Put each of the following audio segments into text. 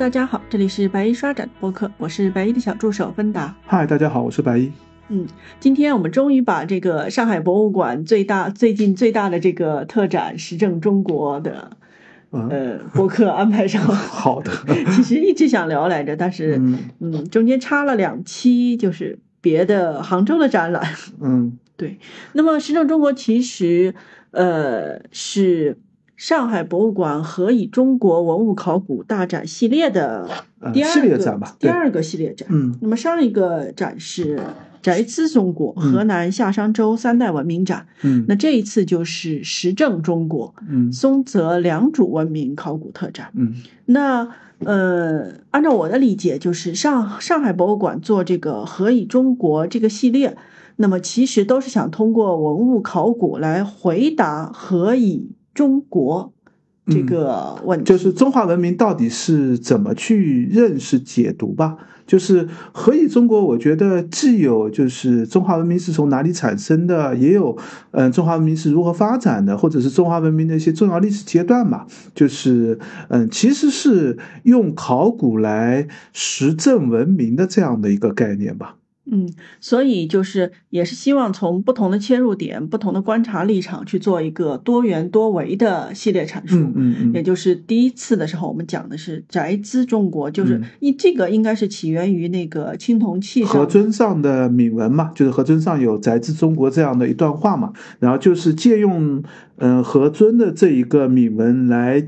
大家好，这里是白衣刷展播客，我是白衣的小助手芬达。嗨，大家好，我是白衣。嗯，今天我们终于把这个上海博物馆最大、最近最大的这个特展“时政中国”的呃播客安排上。好的，其实一直想聊来着，但是嗯，中间插了两期，就是别的杭州的展览。嗯，对。那么“时政中国”其实呃是。上海博物馆“何以中国文物考古大展”系列的第二个展吧，第二个系列展。嗯，那么上一个展是“宅兹中国”河南夏商周三代文明展。嗯，那这一次就是“时政中国”嗯，松泽良渚文明考古特展。嗯，那呃，按照我的理解，就是上上海博物馆做这个“何以中国”这个系列，那么其实都是想通过文物考古来回答“何以”。中国这个问题，就是中华文明到底是怎么去认识、解读吧？就是何以中国？我觉得既有就是中华文明是从哪里产生的，也有嗯中华文明是如何发展的，或者是中华文明的一些重要历史阶段嘛。就是嗯，其实是用考古来实证文明的这样的一个概念吧。嗯，所以就是也是希望从不同的切入点、不同的观察立场去做一个多元多维的系列阐述。嗯嗯嗯。也就是第一次的时候，我们讲的是宅兹中国，就是一这个应该是起源于那个青铜器上。河尊上的铭文嘛，就是河尊上有宅兹中国这样的一段话嘛，然后就是借用嗯河尊的这一个铭文来。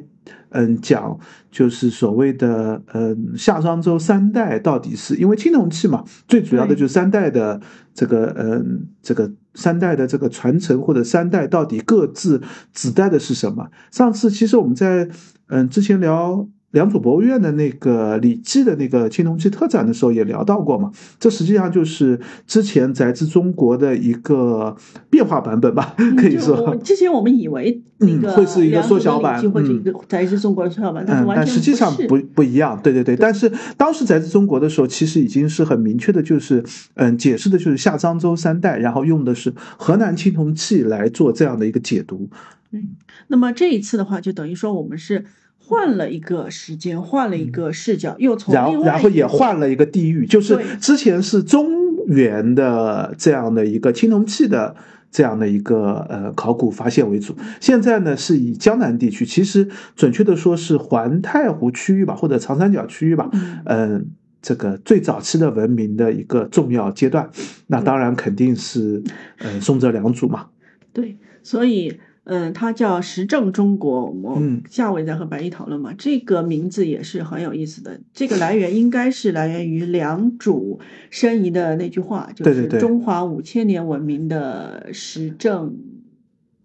嗯，讲就是所谓的嗯夏商周三代到底是因为青铜器嘛，最主要的就是三代的这个嗯这个三代的这个传承或者三代到底各自指代的是什么？上次其实我们在嗯之前聊。良渚博物院的那个《李记》的那个青铜器特展的时候也聊到过嘛，这实际上就是之前宅兹中国的一个变化版本吧，可以说。之前我们以为那个会是一个缩小版，或者一个宅兹中国的缩小版，但是完全实际上不不一样。对对对，但是当时宅兹中国的时候，其实已经是很明确的，就是嗯，解释的就是夏商周三代，然后用的是河南青铜器来做这样的一个解读。嗯，那么这一次的话，就等于说我们是。换了一个时间，换了一个视角，又从然后然后也换了一个地域，就是之前是中原的这样的一个青铜器的这样的一个呃考古发现为主，现在呢是以江南地区，其实准确的说是环太湖区域吧，或者长三角区域吧，嗯，这个最早期的文明的一个重要阶段，那当然肯定是呃松泽良渚嘛，对，所以。嗯，它叫时政中国，我们下回再和白毅讨论嘛。这个名字也是很有意思的，这个来源应该是来源于良渚申遗的那句话，就是中华五千年文明的时政。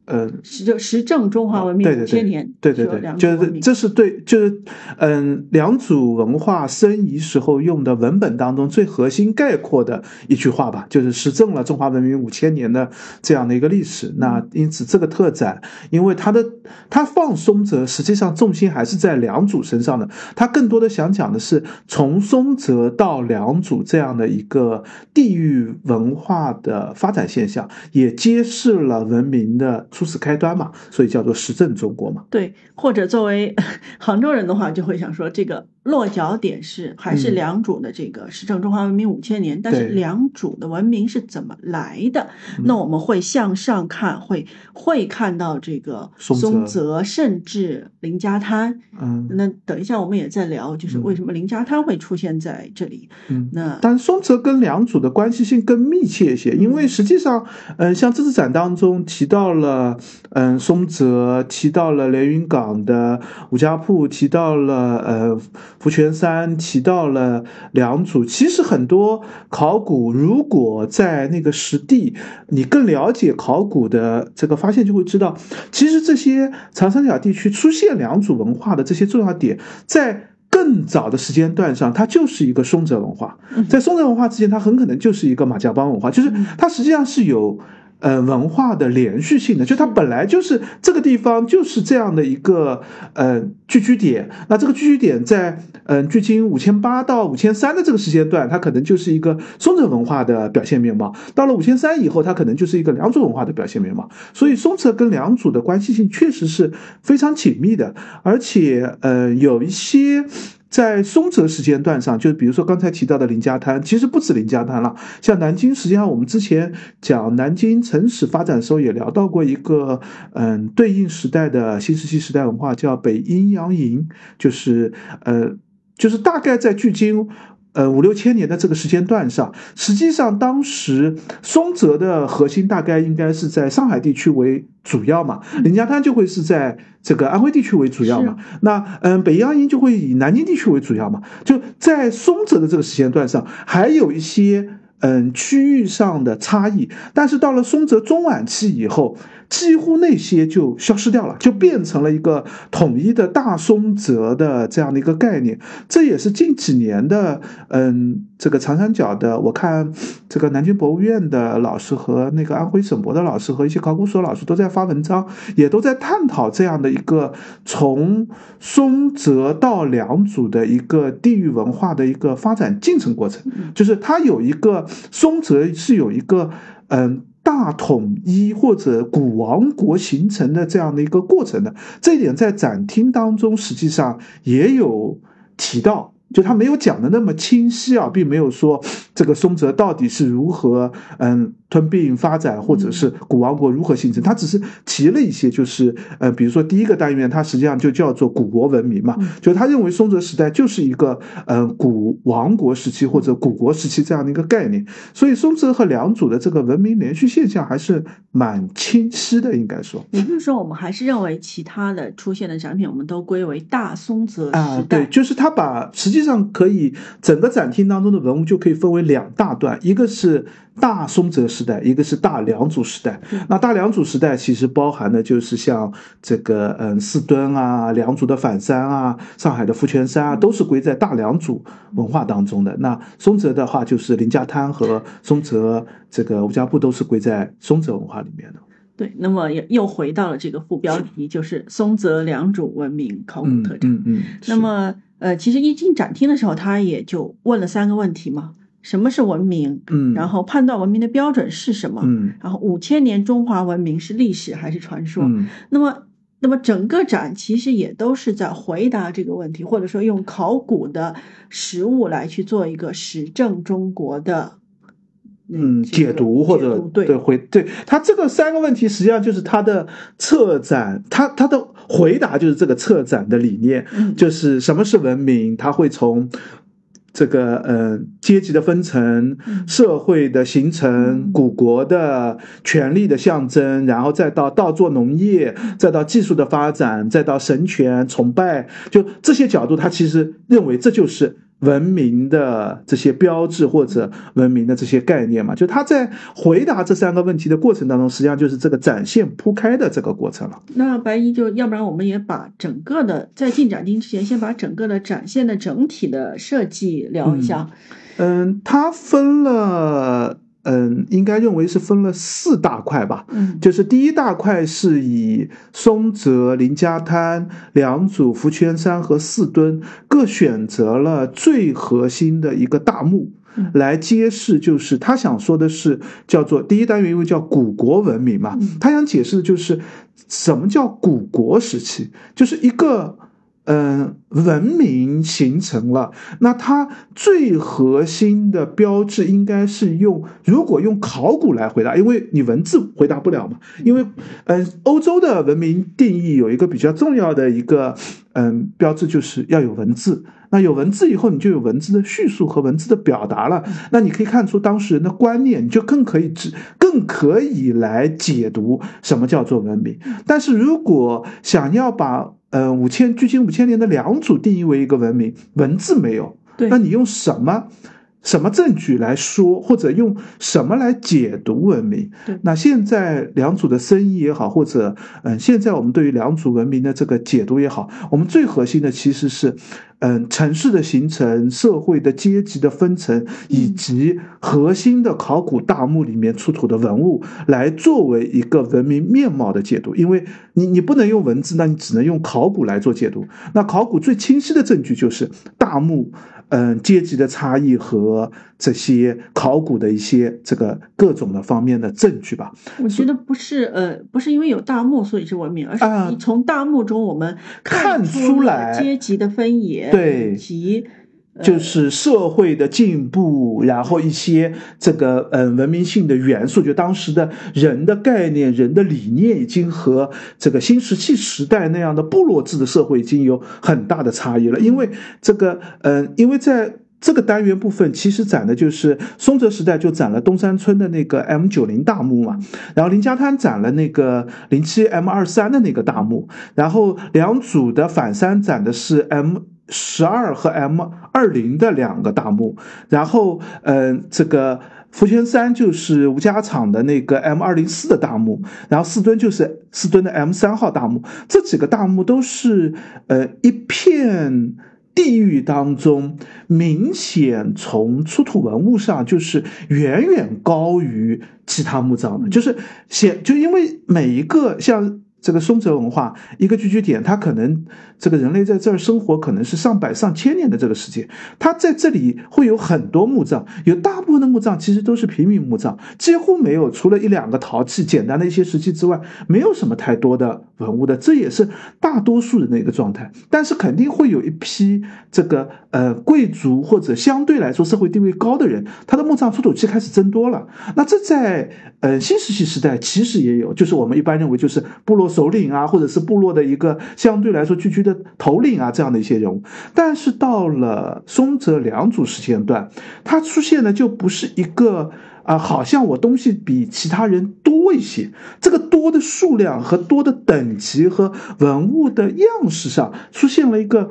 呃，实证实证中华文明五千年，对对对，就是这是对，就是嗯，良渚文化申遗时候用的文本当中最核心概括的一句话吧，就是实证了中华文明五千年的这样的一个历史。那因此这个特展，因为它的它放松则，实际上重心还是在良渚身上的，它更多的想讲的是从松泽到良渚这样的一个地域文化的发展现象，也揭示了文明的。初始开端嘛，所以叫做实证中国嘛。对，或者作为 杭州人的话，就会想说这个。落脚点是还是良渚的这个实证中华文明五千年，但是良渚的文明是怎么来的？那我们会向上看，会会看到这个松泽，甚至林家滩。嗯，那等一下我们也在聊，就是为什么林家滩会出现在这里？嗯，那但松泽跟良渚的关系性更密切一些，因为实际上，嗯，像这次展当中提到了，嗯，松泽提到了连云港的五家铺，提到了呃。福泉山提到了良渚，其实很多考古如果在那个实地，你更了解考古的这个发现，就会知道，其实这些长三角地区出现良渚文化的这些重要点，在更早的时间段上，它就是一个松泽文化，在松泽文化之前，它很可能就是一个马家浜文化，就是它实际上是有。呃，文化的连续性的，就它本来就是这个地方就是这样的一个呃聚居点。那这个聚居点在嗯距今五千八到五千三的这个时间段，它可能就是一个松泽文化的表现面貌。到了五千三以后，它可能就是一个良渚文化的表现面貌。所以松泽跟良渚的关系性确实是非常紧密的，而且呃有一些在松泽时间段上，就是比如说刚才提到的林家滩，其实不止林家滩了。像南京，实际上我们之前讲南京城史发展的时候，也聊到过一个，嗯，对应时代的新石器时代文化，叫北阴阳营，就是呃，就是大概在距今。呃，五六千年的这个时间段上，实际上当时松泽的核心大概应该是在上海地区为主要嘛，林家滩就会是在这个安徽地区为主要嘛。那嗯，北洋营就会以南京地区为主要嘛。就在松泽的这个时间段上，还有一些嗯区域上的差异，但是到了松泽中晚期以后。几乎那些就消失掉了，就变成了一个统一的大松泽的这样的一个概念。这也是近几年的，嗯，这个长三角的，我看这个南京博物院的老师和那个安徽省博的老师和一些考古所老师都在发文章，也都在探讨这样的一个从松泽到良渚的一个地域文化的一个发展进程过程。就是它有一个松泽是有一个，嗯。大统一或者古王国形成的这样的一个过程的，这一点在展厅当中实际上也有提到。就他没有讲的那么清晰啊，并没有说这个松泽到底是如何嗯吞并发展，或者是古王国如何形成。他只是提了一些，就是呃，比如说第一个单元，它实际上就叫做古国文明嘛，就他认为松泽时代就是一个呃古王国时期或者古国时期这样的一个概念。所以松泽和良渚的这个文明连续现象还是蛮清晰的，应该说。也就是说，我们还是认为其他的出现的展品，我们都归为大松泽时代。啊，对，就是他把。实际上可以，整个展厅当中的文物就可以分为两大段，一个是大松泽时代，一个是大良渚时代。那大良渚时代其实包含的就是像这个嗯四墩啊、良渚的反山啊、上海的福泉山啊，都是归在大良渚文化当中的。那松泽的话，就是林家滩和松泽这个吴家埠都是归在松泽文化里面的。对，那么又又回到了这个副标题，就是松泽良渚文明考古特征。嗯嗯。那么。呃，其实一进展厅的时候，他也就问了三个问题嘛：什么是文明？嗯，然后判断文明的标准是什么？嗯，然后五千年中华文明是历史还是传说？嗯，那么，那么整个展其实也都是在回答这个问题，或者说用考古的实物来去做一个实证中国的。嗯，解读或者对回对他这个三个问题，实际上就是他的策展，他他的回答就是这个策展的理念，就是什么是文明？他会从这个呃阶级的分层、社会的形成、古国的权力的象征，然后再到稻作农业，再到技术的发展，再到神权崇拜，就这些角度，他其实认为这就是。文明的这些标志或者文明的这些概念嘛，就他在回答这三个问题的过程当中，实际上就是这个展现铺开的这个过程了。那白衣就要不然我们也把整个的在进展厅之前，先把整个的展现的整体的设计聊一下。嗯，它分了。嗯，应该认为是分了四大块吧。嗯，就是第一大块是以松泽、林家滩、良渚、福泉山和四墩各选择了最核心的一个大墓来揭示，就是他想说的是叫做第一单元，因为叫古国文明嘛，他想解释的就是什么叫古国时期，就是一个。嗯，文明形成了，那它最核心的标志应该是用，如果用考古来回答，因为你文字回答不了嘛。因为，嗯，欧洲的文明定义有一个比较重要的一个，嗯，标志就是要有文字。那有文字以后，你就有文字的叙述和文字的表达了。那你可以看出当事人的观念，你就更可以指，更可以来解读什么叫做文明。但是如果想要把呃，五千距今五千年的良渚定义为一个文明，文字没有，那你用什么什么证据来说，或者用什么来解读文明？那现在良渚的生意也好，或者嗯，现在我们对于良渚文明的这个解读也好，我们最核心的其实是。嗯，城市的形成、社会的阶级的分层，以及核心的考古大墓里面出土的文物，来作为一个文明面貌的解读。因为你你不能用文字，那你只能用考古来做解读。那考古最清晰的证据就是大墓，嗯阶级的差异和这些考古的一些这个各种的方面的证据吧。我觉得不是呃不是因为有大墓所以是文明，而是你从大墓中我们看出来阶级的分野，对，以及。就是社会的进步，然后一些这个嗯文明性的元素，就当时的人的概念、人的理念，已经和这个新石器时代那样的部落制的社会已经有很大的差异了。因为这个嗯，因为在这个单元部分，其实展的就是松泽时代就展了东山村的那个 M 九零大墓嘛，然后林家滩展了那个零七 M 二三的那个大墓，然后两组的反山展的是 M。十二和 M 二零的两个大墓，然后，嗯，这个福泉山就是吴家场的那个 M 二零四的大墓，然后四墩就是四墩的 M 三号大墓，这几个大墓都是，呃，一片地域当中，明显从出土文物上就是远远高于其他墓葬的，就是显就因为每一个像。这个松泽文化一个聚居点，它可能这个人类在这儿生活可能是上百上千年的这个时间，它在这里会有很多墓葬，有大部分的墓葬其实都是平民墓葬，几乎没有除了一两个陶器、简单的一些石器之外，没有什么太多的文物的，这也是大多数人的一个状态。但是肯定会有一批这个呃贵族或者相对来说社会地位高的人，他的墓葬出土器开始增多了。那这在呃新石器时代其实也有，就是我们一般认为就是部落。首领啊，或者是部落的一个相对来说聚居的头领啊，这样的一些人物。但是到了松泽良组时间段，他出现的就不是一个啊，好像我东西比其他人多一些。这个多的数量和多的等级和文物的样式上出现了一个。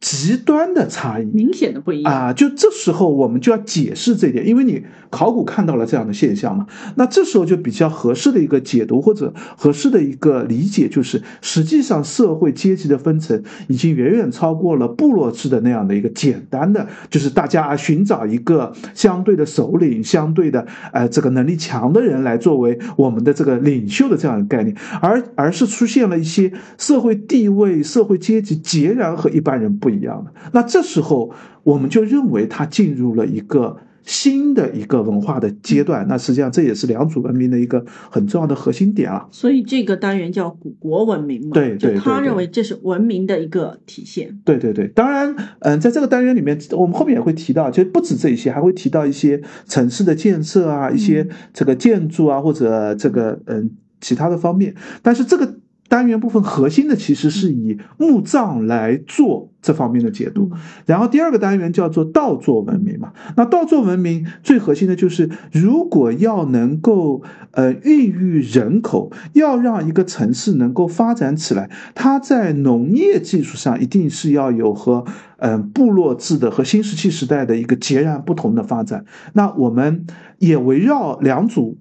极端的差异，明显的不一样啊！就这时候我们就要解释这一点，因为你考古看到了这样的现象嘛。那这时候就比较合适的一个解读或者合适的一个理解，就是实际上社会阶级的分层已经远远超过了部落制的那样的一个简单的，就是大家寻找一个相对的首领、相对的呃这个能力强的人来作为我们的这个领袖的这样一个概念，而而是出现了一些社会地位、社会阶级截然和一般人不。不一样的，那这时候我们就认为它进入了一个新的一个文化的阶段。那实际上这也是良渚文明的一个很重要的核心点啊。所以这个单元叫古国文明嘛？对对，他认为这是文明的一个体现。对对对，当然，嗯，在这个单元里面，我们后面也会提到，其实不止这一些，还会提到一些城市的建设啊，一些这个建筑啊，或者这个嗯其他的方面。但是这个。单元部分核心的其实是以墓葬来做这方面的解读，然后第二个单元叫做稻作文明嘛。那稻作文明最核心的就是，如果要能够呃孕育人口，要让一个城市能够发展起来，它在农业技术上一定是要有和嗯部落制的和新石器时代的一个截然不同的发展。那我们也围绕两组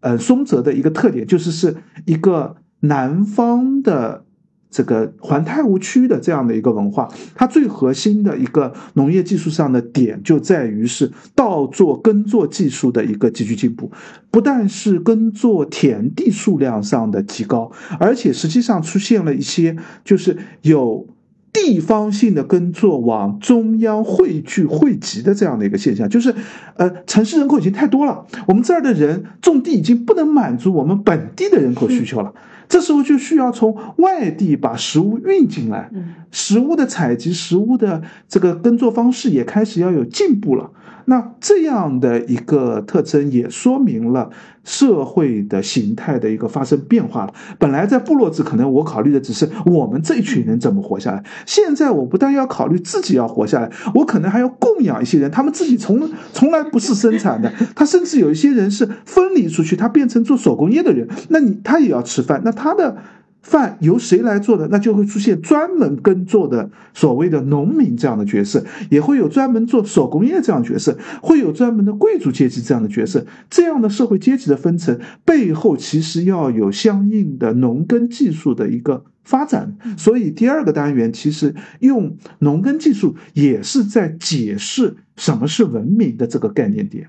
呃松泽的一个特点，就是是一个。南方的这个环太湖区的这样的一个文化，它最核心的一个农业技术上的点就在于是稻作耕作技术的一个急剧进步，不但是耕作田地数量上的提高，而且实际上出现了一些就是有地方性的耕作往中央汇聚汇集的这样的一个现象，就是呃城市人口已经太多了，我们这儿的人种地已经不能满足我们本地的人口需求了。这时候就需要从外地把食物运进来，食物的采集、食物的这个耕作方式也开始要有进步了。那这样的一个特征也说明了社会的形态的一个发生变化了。本来在部落制，可能我考虑的只是我们这一群人怎么活下来。现在我不但要考虑自己要活下来，我可能还要供养一些人，他们自己从从来不是生产的，他甚至有一些人是分离出去，他变成做手工业的人，那你他也要吃饭，那他的。饭由谁来做的？那就会出现专门耕作的所谓的农民这样的角色，也会有专门做手工业这样的角色，会有专门的贵族阶级这样的角色。这样的社会阶级的分层背后，其实要有相应的农耕技术的一个发展。所以第二个单元其实用农耕技术也是在解释什么是文明的这个概念点。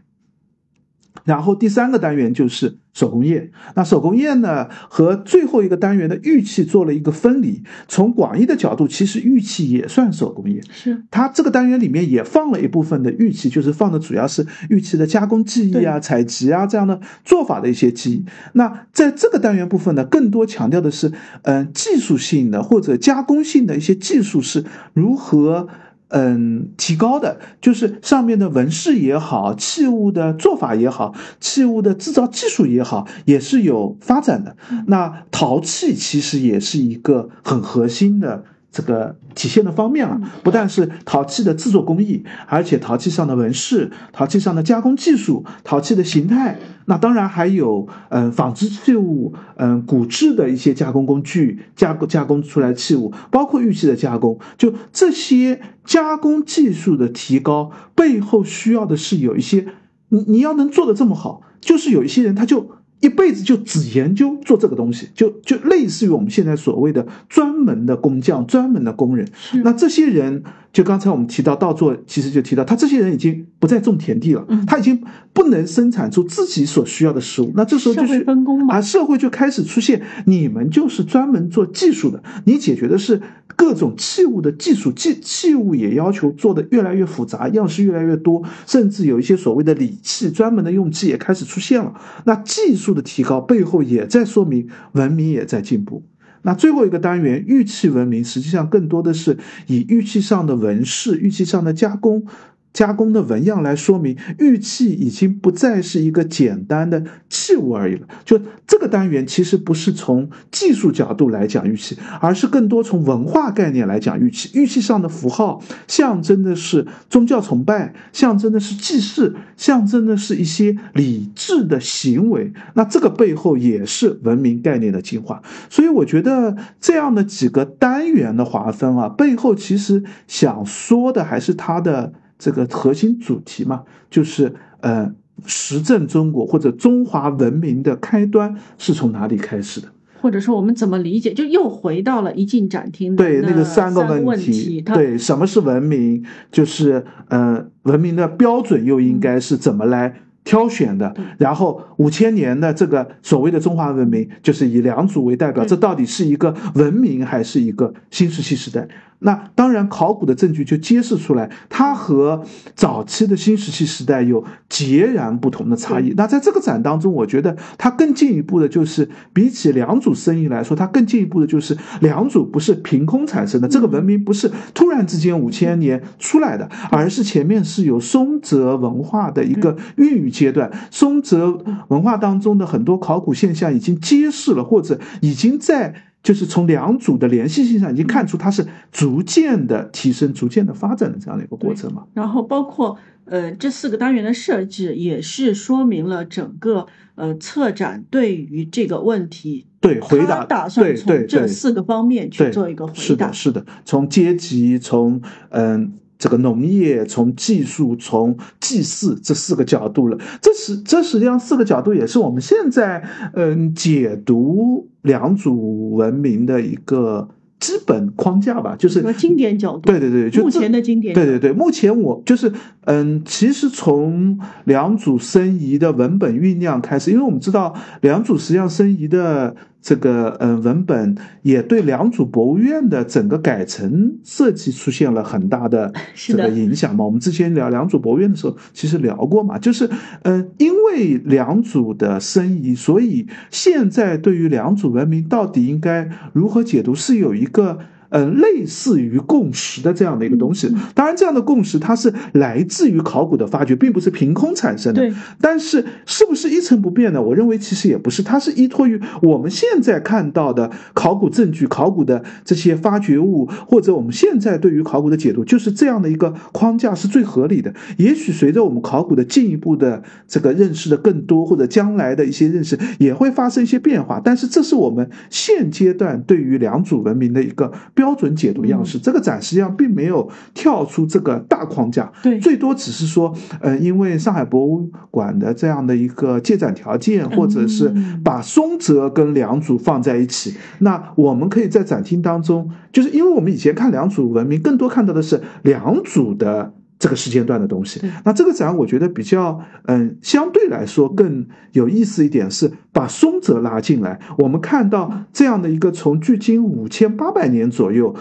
然后第三个单元就是手工业。那手工业呢，和最后一个单元的玉器做了一个分离。从广义的角度，其实玉器也算手工业。是它这个单元里面也放了一部分的玉器，就是放的主要是玉器的加工技艺啊、采集啊这样的做法的一些技艺。那在这个单元部分呢，更多强调的是，嗯，技术性的或者加工性的一些技术是如何。嗯，提高的就是上面的纹饰也好，器物的做法也好，器物的制造技术也好，也是有发展的。那陶器其实也是一个很核心的。这个体现的方面啊，不但是陶器的制作工艺，而且陶器上的纹饰、陶器上的加工技术、陶器的形态，那当然还有嗯纺织器物、嗯骨质的一些加工工具，加工加工出来器物，包括玉器的加工，就这些加工技术的提高背后需要的是有一些，你你要能做的这么好，就是有一些人他就。一辈子就只研究做这个东西，就就类似于我们现在所谓的专门的工匠、专门的工人。那这些人，就刚才我们提到稻作，其实就提到他这些人已经不再种田地了，他已经不能生产出自己所需要的食物。那这时候就是啊，社会就开始出现，你们就是专门做技术的，你解决的是。各种器物的技术，器器物也要求做的越来越复杂，样式越来越多，甚至有一些所谓的礼器，专门的用器也开始出现了。那技术的提高背后也在说明文明也在进步。那最后一个单元玉器文明，实际上更多的是以玉器上的纹饰、玉器上的加工。加工的纹样来说明，玉器已经不再是一个简单的器物而已了。就这个单元，其实不是从技术角度来讲玉器，而是更多从文化概念来讲玉器。玉器上的符号象征的是宗教崇拜，象征的是祭祀，象征的是一些理智的行为。那这个背后也是文明概念的进化。所以我觉得这样的几个单元的划分啊，背后其实想说的还是它的。这个核心主题嘛，就是呃，实证中国或者中华文明的开端是从哪里开始的？或者说我们怎么理解？就又回到了一进展厅对那个三个问题。对，什么是文明？就是呃，文明的标准又应该是怎么来挑选的？然后五千年的这个所谓的中华文明，就是以良渚为代表，这到底是一个文明还是一个新石器时代？那当然，考古的证据就揭示出来，它和早期的新石器时代有截然不同的差异。那在这个展当中，我觉得它更进一步的就是，比起两组生意来说，它更进一步的就是两组不是凭空产生的，这个文明不是突然之间五千年出来的，而是前面是有松泽文化的一个孕育阶段。松泽文化当中的很多考古现象已经揭示了，或者已经在。就是从两组的联系性上已经看出，它是逐渐的提升、逐渐的发展的这样的一个过程嘛。然后包括呃这四个单元的设置，也是说明了整个呃策展对于这个问题对回答打算从这四个方面去做一个回答。是的，是的，从阶级，从嗯。这个农业从技术从祭祀这四个角度了，这是这实际上四个角度也是我们现在嗯解读良渚文明的一个基本框架吧，就是经典角度。对对对，就目前的经典。对对对，目前我就是嗯，其实从良渚申遗的文本酝酿开始，因为我们知道良渚实际上申遗的。这个嗯，文本也对良渚博物院的整个改成设计出现了很大的 这个影响嘛。我们之前聊良渚博物院的时候，其实聊过嘛，就是嗯，因为良渚的申遗，所以现在对于良渚文明到底应该如何解读，是有一个。呃，类似于共识的这样的一个东西，当然，这样的共识它是来自于考古的发掘，并不是凭空产生的。对，但是是不是一成不变呢？我认为其实也不是，它是依托于我们现在看到的考古证据、考古的这些发掘物，或者我们现在对于考古的解读，就是这样的一个框架是最合理的。也许随着我们考古的进一步的这个认识的更多，或者将来的一些认识也会发生一些变化，但是这是我们现阶段对于良渚文明的一个。标准解读样式，这个展实际上并没有跳出这个大框架，对，最多只是说，呃，因为上海博物馆的这样的一个借展条件，或者是把松泽跟良渚放在一起，那我们可以在展厅当中，就是因为我们以前看良渚文明，更多看到的是良渚的。这个时间段的东西。那这个展我觉得比较嗯，相对来说更有意思一点是把松泽拉进来，我们看到这样的一个从距今五千八百年左右。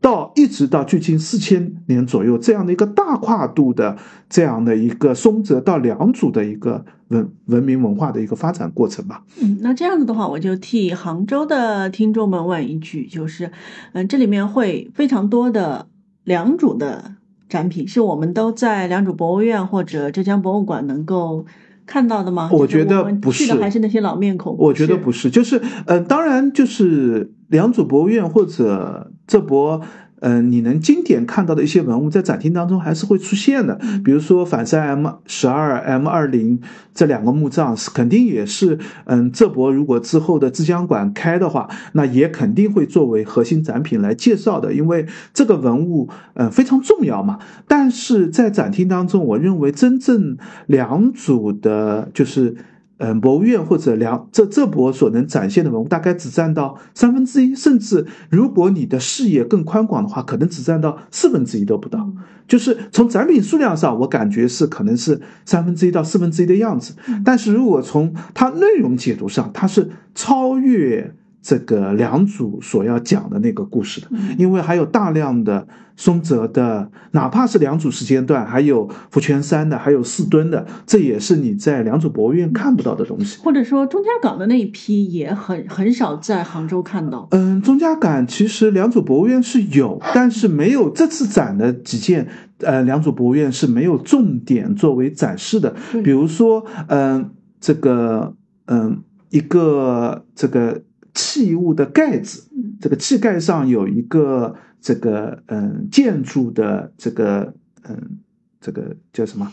到一直到距今四千年左右这样的一个大跨度的这样的一个松泽到良渚的一个文文明文化的一个发展过程吧。嗯，那这样子的话，我就替杭州的听众们问一句，就是，嗯，这里面会非常多的良渚的展品，是我们都在良渚博物院或者浙江博物馆能够看到的吗？我觉得不是，还是那些老面孔。我觉得不是，就是，呃，当然就是良渚博物院或者。浙博，嗯，你能经典看到的一些文物，在展厅当中还是会出现的。比如说反山 M 十二、M 二零这两个墓葬，是肯定也是，嗯，这博如果之后的自江馆开的话，那也肯定会作为核心展品来介绍的，因为这个文物，嗯，非常重要嘛。但是在展厅当中，我认为真正两组的，就是。嗯，博物院或者两这这博所能展现的文物，大概只占到三分之一，甚至如果你的视野更宽广的话，可能只占到四分之一都不到。就是从展品数量上，我感觉是可能是三分之一到四分之一的样子。但是如果从它内容解读上，它是超越。这个两组所要讲的那个故事的，因为还有大量的松泽的，哪怕是两组时间段，还有福泉山的，还有四墩的，这也是你在两组博物院看不到的东西。或者说钟家港的那一批也很很少在杭州看到。嗯，钟家港其实两组博物院是有，但是没有这次展的几件，呃，两组博物院是没有重点作为展示的。比如说，嗯，这个，嗯，一个这个。器物的盖子，这个器盖上有一个这个嗯建筑的这个嗯这个叫什么？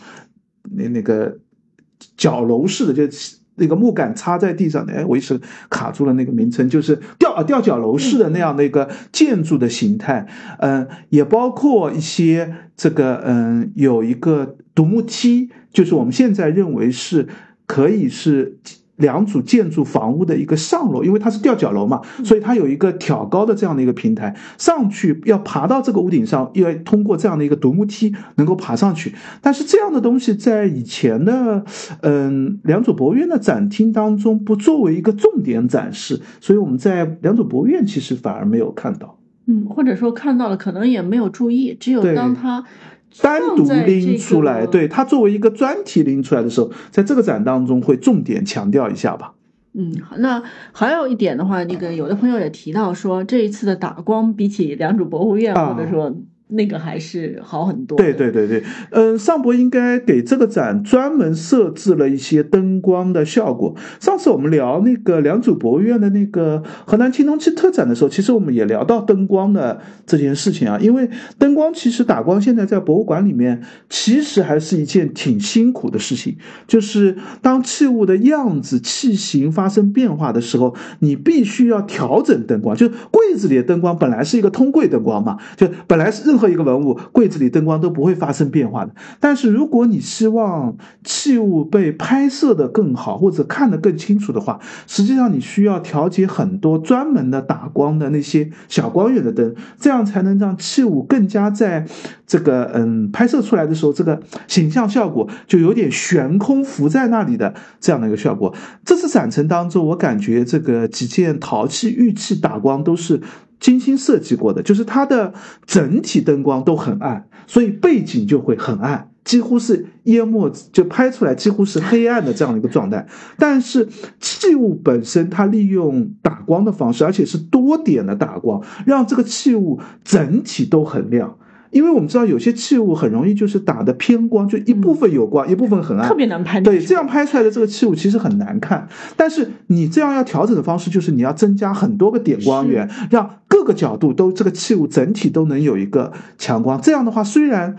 那那个角楼式的，就那个木杆插在地上的，哎，我一时卡住了那个名称，就是吊啊吊脚楼式的那样的一个建筑的形态。嗯，也包括一些这个嗯有一个独木梯，就是我们现在认为是可以是。两组建筑房屋的一个上楼，因为它是吊脚楼嘛，所以它有一个挑高的这样的一个平台，上去要爬到这个屋顶上，要通过这样的一个独木梯能够爬上去。但是这样的东西在以前的嗯两组博物院的展厅当中不作为一个重点展示，所以我们在两组博物院其实反而没有看到。嗯，或者说看到了，可能也没有注意，只有当他。单独拎出来，对它作为一个专题拎出来的时候，在这个展当中会重点强调一下吧。嗯，那还有一点的话，那个有的朋友也提到说，这一次的打光比起良渚博物院，或者说。那个还是好很多。对对对对，嗯，尚博应该给这个展专门设置了一些灯光的效果。上次我们聊那个良渚博物院的那个河南青铜器特展的时候，其实我们也聊到灯光的这件事情啊。因为灯光其实打光，现在在博物馆里面其实还是一件挺辛苦的事情。就是当器物的样子、器型发生变化的时候，你必须要调整灯光。就柜子里的灯光本来是一个通柜灯光嘛，就本来是任何一个文物柜子里灯光都不会发生变化的，但是如果你希望器物被拍摄的更好或者看得更清楚的话，实际上你需要调节很多专门的打光的那些小光源的灯，这样才能让器物更加在这个嗯拍摄出来的时候，这个形象效果就有点悬空浮在那里的这样的一个效果。这次展陈当中，我感觉这个几件陶器玉器打光都是。精心设计过的，就是它的整体灯光都很暗，所以背景就会很暗，几乎是淹没，就拍出来几乎是黑暗的这样的一个状态。但是器物本身，它利用打光的方式，而且是多点的打光，让这个器物整体都很亮。因为我们知道有些器物很容易就是打的偏光，就一部分有光，一部分很暗，特别难拍。对，这样拍出来的这个器物其实很难看。但是你这样要调整的方式就是你要增加很多个点光源，让各个角度都这个器物整体都能有一个强光。这样的话，虽然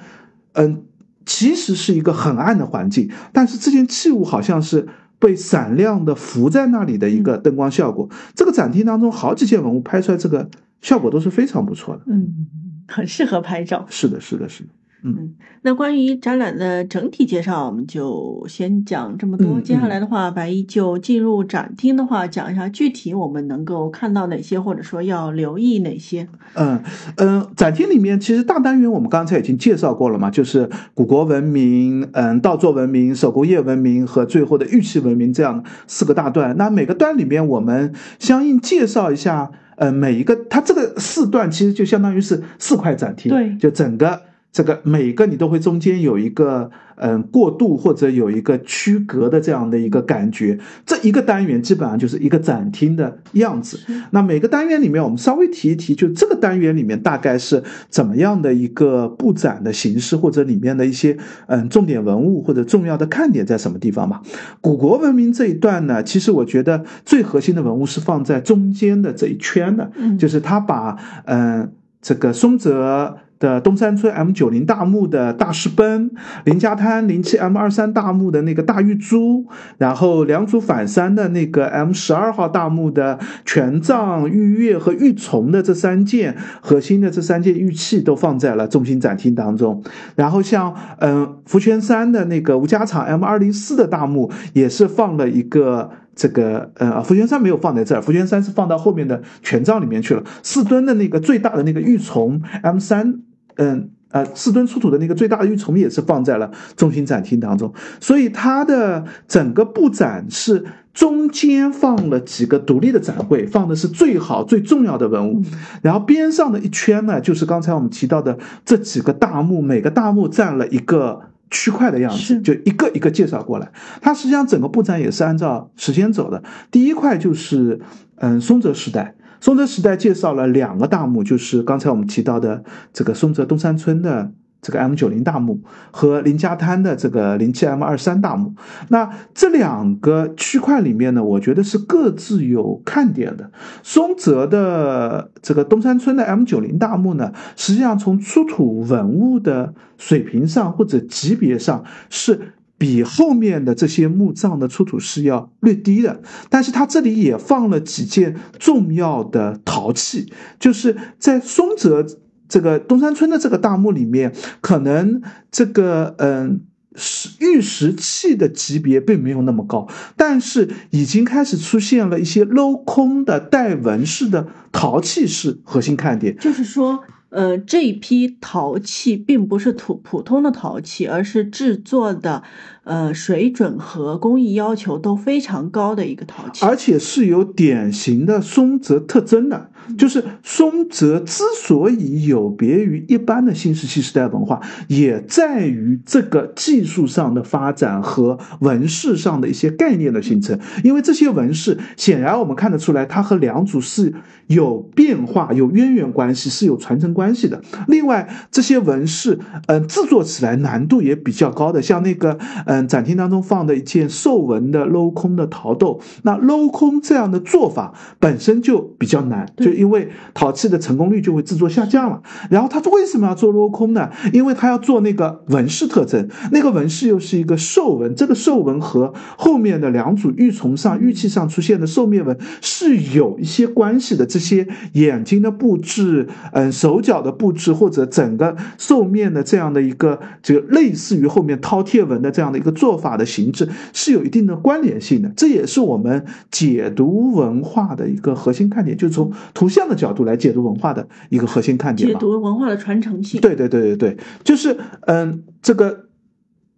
嗯，其实是一个很暗的环境，但是这件器物好像是被闪亮的浮在那里的一个灯光效果。这个展厅当中好几件文物拍出来，这个效果都是非常不错的。嗯。很适合拍照。是的，是的，是的。嗯，那关于展览的整体介绍，我们就先讲这么多。嗯接下来的话，白衣就进入展厅的话，讲一下具体我们能够看到哪些，或者说要留意哪些。嗯嗯，展厅里面其实大单元我们刚才已经介绍过了嘛，就是古国文明、嗯稻作文明、手工业文明和最后的玉器文明这样四个大段。那每个段里面我们相应介绍一下，呃，每一个它这个四段其实就相当于是四块展厅，对就整个。这个每个你都会中间有一个嗯过渡或者有一个区隔的这样的一个感觉，这一个单元基本上就是一个展厅的样子。那每个单元里面我们稍微提一提，就这个单元里面大概是怎么样的一个布展的形式，或者里面的一些嗯重点文物或者重要的看点在什么地方吧。古国文明这一段呢，其实我觉得最核心的文物是放在中间的这一圈的，嗯就是他把嗯这个松泽。的东山村 M 九零大墓的大石奔，林家滩零七 M 二三大墓的那个大玉珠，然后良渚反山的那个 M 十二号大墓的权杖、玉钺和玉琮的这三件核心的这三件玉器都放在了中心展厅当中。然后像嗯福泉山的那个吴家场 M 二零四的大墓也是放了一个。这个呃，福泉山没有放在这儿，福泉山是放到后面的权杖里面去了。四吨的那个最大的那个玉琮 M 三，嗯呃，四吨出土的那个最大的玉琮也是放在了中心展厅当中。所以它的整个布展是中间放了几个独立的展柜，放的是最好最重要的文物，然后边上的一圈呢，就是刚才我们提到的这几个大墓，每个大墓占了一个。区块的样子，是就一个一个介绍过来。它实际上整个布展也是按照时间走的。第一块就是嗯松泽时代，松泽时代介绍了两个大墓，就是刚才我们提到的这个松泽东山村的。这个 M 九零大墓和林家滩的这个零七 M 二三大墓，那这两个区块里面呢，我觉得是各自有看点的。松泽的这个东山村的 M 九零大墓呢，实际上从出土文物的水平上或者级别上是。比后面的这些墓葬的出土是要略低的，但是它这里也放了几件重要的陶器，就是在松泽。这个东山村的这个大墓里面，可能这个嗯石玉石器的级别并没有那么高，但是已经开始出现了一些镂空的带纹饰的陶器是核心看点。就是说，呃，这一批陶器并不是土普通的陶器，而是制作的，呃，水准和工艺要求都非常高的一个陶器，而且是有典型的松泽特征的。就是松泽之所以有别于一般的新石器时代文化，也在于这个技术上的发展和纹饰上的一些概念的形成。因为这些纹饰显然我们看得出来，它和良渚是有变化、有渊源关系、是有传承关系的。另外，这些纹饰，嗯，制作起来难度也比较高的，像那个，嗯，展厅当中放的一件兽纹的镂空的陶豆，那镂空这样的做法本身就比较难，就因为陶器的成功率就会制作下降了。然后他为什么要做镂空呢？因为他要做那个纹饰特征，那个纹饰又是一个兽纹，这个兽纹和后面的两组玉琮上玉器上出现的兽面纹是有一些关系的。这些眼睛的布置，嗯，手脚的布置，或者整个兽面的这样的一个，这个类似于后面饕餮纹的这样的一个做法的形制，是有一定的关联性的。这也是我们解读文化的一个核心看点，就是从图像的角度来解读文化的一个核心看点解读文化的传承性。对对对对对，就是嗯，这个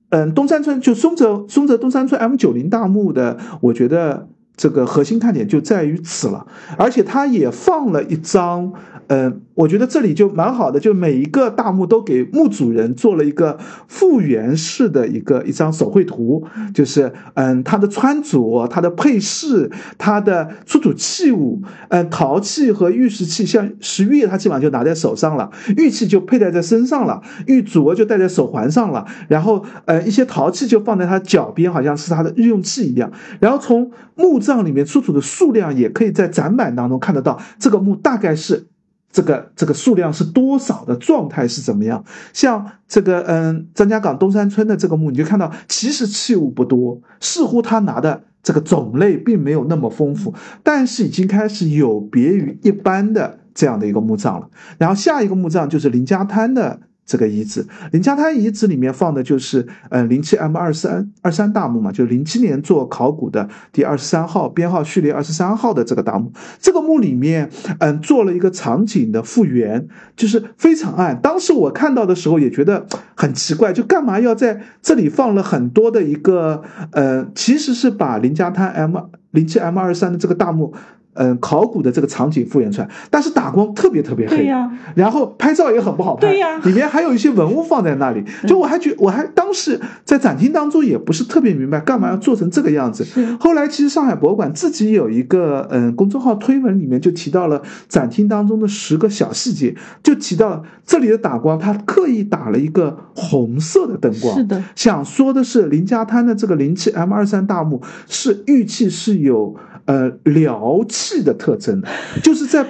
嗯，东山村就松泽松泽东山村 M 九零大墓的，我觉得这个核心看点就在于此了，而且它也放了一张。嗯，我觉得这里就蛮好的，就每一个大墓都给墓主人做了一个复原式的一个一张手绘图，就是嗯，他的穿着、他的配饰、他的出土器物，嗯，陶器和玉石器，像石玉，他基本上就拿在手上了，玉器就佩戴在身上了，玉镯就戴在手环上了，然后呃，一些陶器就放在他脚边，好像是他的日用器一样。然后从墓葬里面出土的数量，也可以在展板当中看得到，这个墓大概是。这个这个数量是多少的状态是怎么样？像这个嗯，张家港东山村的这个墓，你就看到其实器物不多，似乎他拿的这个种类并没有那么丰富，但是已经开始有别于一般的这样的一个墓葬了。然后下一个墓葬就是林家滩的这个遗址，林家滩遗址里面放的就是呃零七 M 二三二三大墓嘛，就零七年做考古的第二十三号编号序列二十三号的这个大墓。这个墓里面，嗯，做了一个场景的复原，就是非常暗。当时我看到的时候也觉得很奇怪，就干嘛要在这里放了很多的一个呃，其实是把林家滩 M 零七 M 二三的这个大墓。嗯，考古的这个场景复原出来，但是打光特别特别黑，对呀，然后拍照也很不好拍，对呀，里面还有一些文物放在那里，就我还觉我还当时在展厅当中也不是特别明白干嘛要做成这个样子。后来其实上海博物馆自己有一个嗯公众号推文里面就提到了展厅当中的十个小细节，就提到这里的打光，它刻意打了一个红色的灯光，是的，想说的是林家滩的这个零七 M 二三大墓是玉器是有。呃，疗气的特征，就是在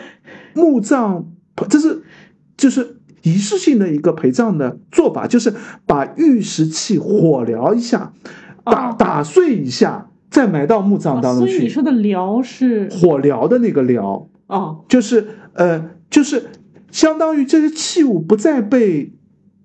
墓葬，这是就是仪式性的一个陪葬的做法，就是把玉石器火疗一下，打打碎一下，再埋到墓葬当中去。所以你说的燎是火燎的那个疗啊，就是呃，就是相当于这些器物不再被。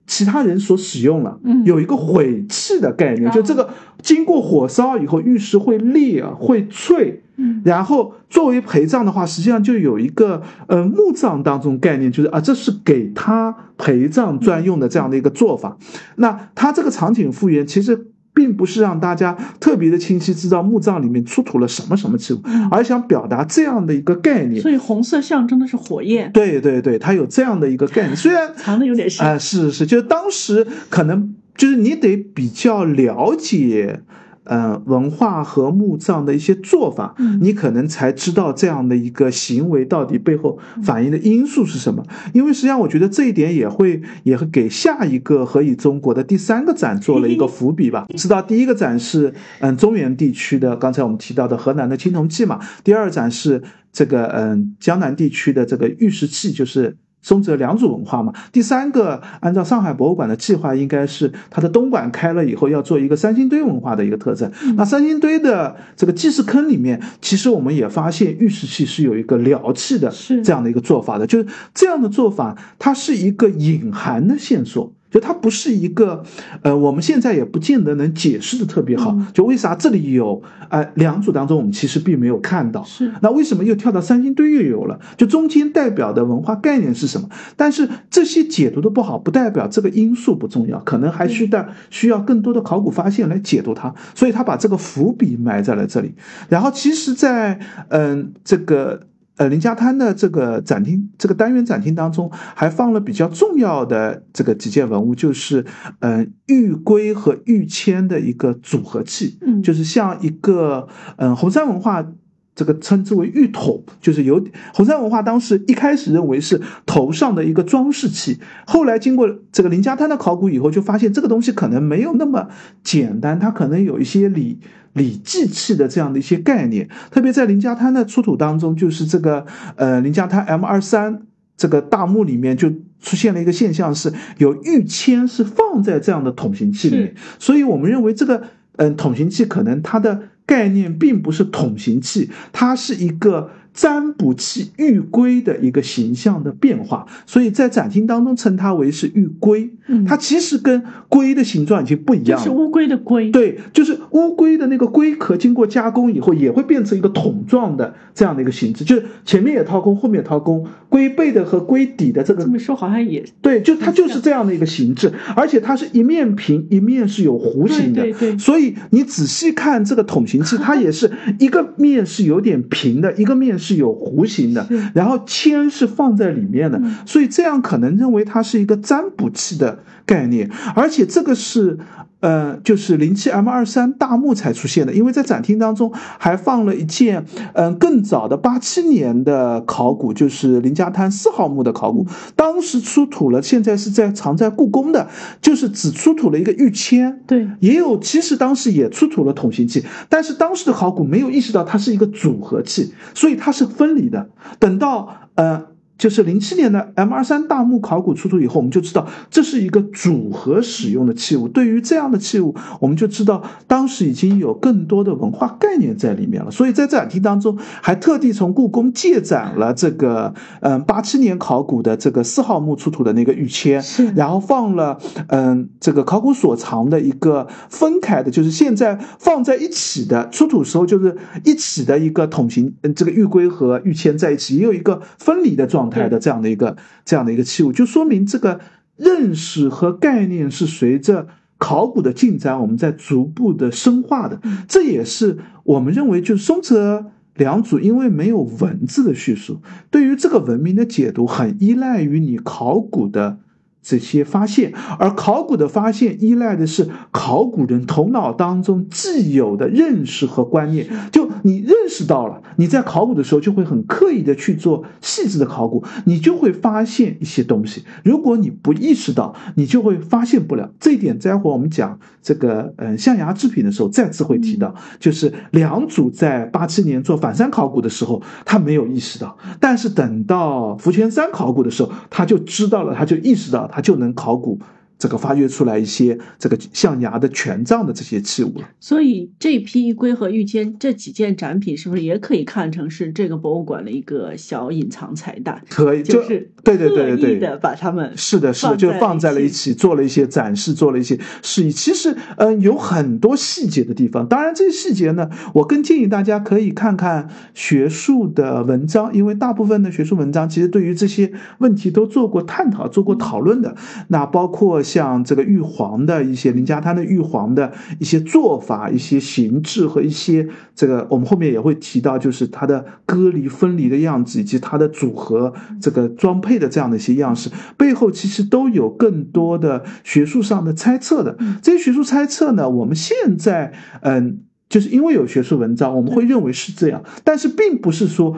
其他人所使用了，有一个毁弃的概念，就这个经过火烧以后，玉石会裂啊会脆，嗯然后作为陪葬的话，实际上就有一个呃墓葬当中概念，就是啊，这是给他陪葬专用的这样的一个做法。那他这个场景复原其实。并不是让大家特别的清晰知道墓葬里面出土了什么什么器物，而想表达这样的一个概念。所以红色象征的是火焰。对对对，它有这样的一个概念。虽然 藏的有点深啊，是是，就是当时可能就是你得比较了解。呃，文化和墓葬的一些做法，你可能才知道这样的一个行为到底背后反映的因素是什么。因为实际上，我觉得这一点也会也会给下一个何以中国的第三个展做了一个伏笔吧。知道第一个展是嗯中原地区的，刚才我们提到的河南的青铜器嘛。第二展是这个嗯江南地区的这个玉石器，就是。松泽良渚文化嘛，第三个按照上海博物馆的计划，应该是它的东馆开了以后要做一个三星堆文化的一个特征。那三星堆的这个祭祀坑里面，其实我们也发现玉石器是有一个疗气的这样的一个做法的，就是这样的做法，它是一个隐含的线索。就它不是一个，呃，我们现在也不见得能解释的特别好。就为啥这里有，呃，两组当中我们其实并没有看到。是。那为什么又跳到三星堆又有了？就中间代表的文化概念是什么？但是这些解读的不好，不代表这个因素不重要，可能还需要需要更多的考古发现来解读它。所以他把这个伏笔埋在了这里。然后其实，在嗯这个。呃，林家滩的这个展厅，这个单元展厅当中，还放了比较重要的这个几件文物，就是，嗯，玉圭和玉签的一个组合器，嗯，就是像一个，嗯，红山文化这个称之为玉筒，就是有红山文化当时一开始认为是头上的一个装饰器，后来经过这个林家滩的考古以后，就发现这个东西可能没有那么简单，它可能有一些礼。礼祭器的这样的一些概念，特别在林家滩的出土当中，就是这个呃林家滩 M 二三这个大墓里面就出现了一个现象，是有玉签是放在这样的桶形器里面，所以我们认为这个嗯桶形器可能它的概念并不是桶形器，它是一个。占卜器玉龟的一个形象的变化，所以在展厅当中称它为是玉龟。嗯，它其实跟龟的形状已经不一样了。是乌龟的龟。对，就是乌龟的那个龟壳经过加工以后，也会变成一个桶状的这样的一个形制，就是前面也掏空，后面掏空，龟背的和龟底的这个。这么说好像也对，就它就是这样的一个形制，而且它是一面平，一面是有弧形的。对对。所以你仔细看这个桶形器，它也是一个面是有点平的，一个面。是有弧形的，然后铅是放在里面的，所以这样可能认为它是一个占卜器的概念，而且这个是。呃，就是零七 M 二三大墓才出现的，因为在展厅当中还放了一件，嗯，更早的八七年的考古，就是林家滩四号墓的考古，当时出土了，现在是在藏在故宫的，就是只出土了一个玉签，对，也有，其实当时也出土了筒形器，但是当时的考古没有意识到它是一个组合器，所以它是分离的，等到呃。就是零七年的 M 二三大墓考古出土以后，我们就知道这是一个组合使用的器物。对于这样的器物，我们就知道当时已经有更多的文化概念在里面了。所以在这两题当中，还特地从故宫借展了这个嗯八七年考古的这个四号墓出土的那个玉签，然后放了嗯这个考古所藏的一个分开的，就是现在放在一起的出土时候就是一起的一个桶形，嗯这个玉龟和玉签在一起，也有一个分离的状。状态的这样的一个这样的一个器物，就说明这个认识和概念是随着考古的进展，我们在逐步的深化的。这也是我们认为，就是松泽良渚因为没有文字的叙述，对于这个文明的解读，很依赖于你考古的。这些发现，而考古的发现依赖的是考古人头脑当中既有的认识和观念。就你认识到了，你在考古的时候就会很刻意的去做细致的考古，你就会发现一些东西。如果你不意识到，你就会发现不了。这一点，待会儿我们讲这个嗯象牙制品的时候再次会提到。就是良祖在八七年做反山考古的时候，他没有意识到，但是等到福泉山考古的时候，他就知道了，他就意识到。它就能考古。这个发掘出来一些这个象牙的权杖的这些器物了，所以这批龟和玉签这几件展品是不是也可以看成是这个博物馆的一个小隐藏彩蛋？可以，就是对对对对对的把它们是的，是的，就放在了一起，做了一些展示，做了一些示意。其实，嗯，有很多细节的地方。当然，这些细节呢，我更建议大家可以看看学术的文章，因为大部分的学术文章其实对于这些问题都做过探讨、做过讨论的。那包括。像这个玉皇的一些林家滩的玉皇的一些做法、一些形制和一些这个，我们后面也会提到，就是它的割离分离的样子，以及它的组合这个装配的这样的一些样式，背后其实都有更多的学术上的猜测的。这些学术猜测呢，我们现在嗯，就是因为有学术文章，我们会认为是这样，但是并不是说。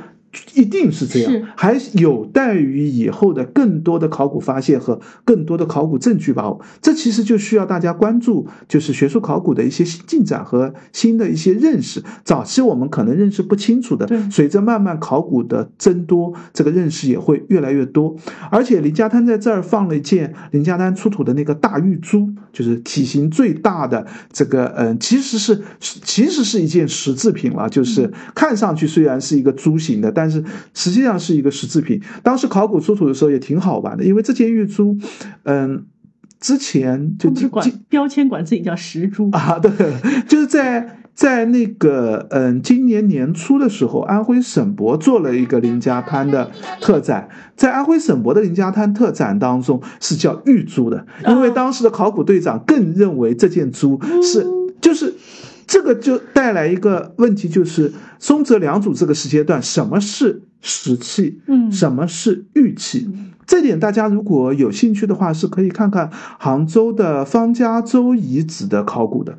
一定是这样，还有待于以后的更多的考古发现和更多的考古证据吧。这其实就需要大家关注，就是学术考古的一些新进展和新的一些认识。早期我们可能认识不清楚的，随着慢慢考古的增多，这个认识也会越来越多。而且林家滩在这儿放了一件林家滩出土的那个大玉珠，就是体型最大的这个，嗯，其实是其实是一件石制品了，就是看上去虽然是一个珠形的，但但是实际上是一个石制品。当时考古出土的时候也挺好玩的，因为这件玉珠，嗯，之前就管标签管自己叫石珠啊，对，就是在在那个嗯今年年初的时候，安徽省博做了一个林家滩的特展，在安徽省博的林家滩特展当中是叫玉珠的，因为当时的考古队长更认为这件珠是就是。这个就带来一个问题，就是松泽良祖这个时间段，什么是石器？嗯，什么是玉器？这点大家如果有兴趣的话，是可以看看杭州的方家洲遗址的考古的，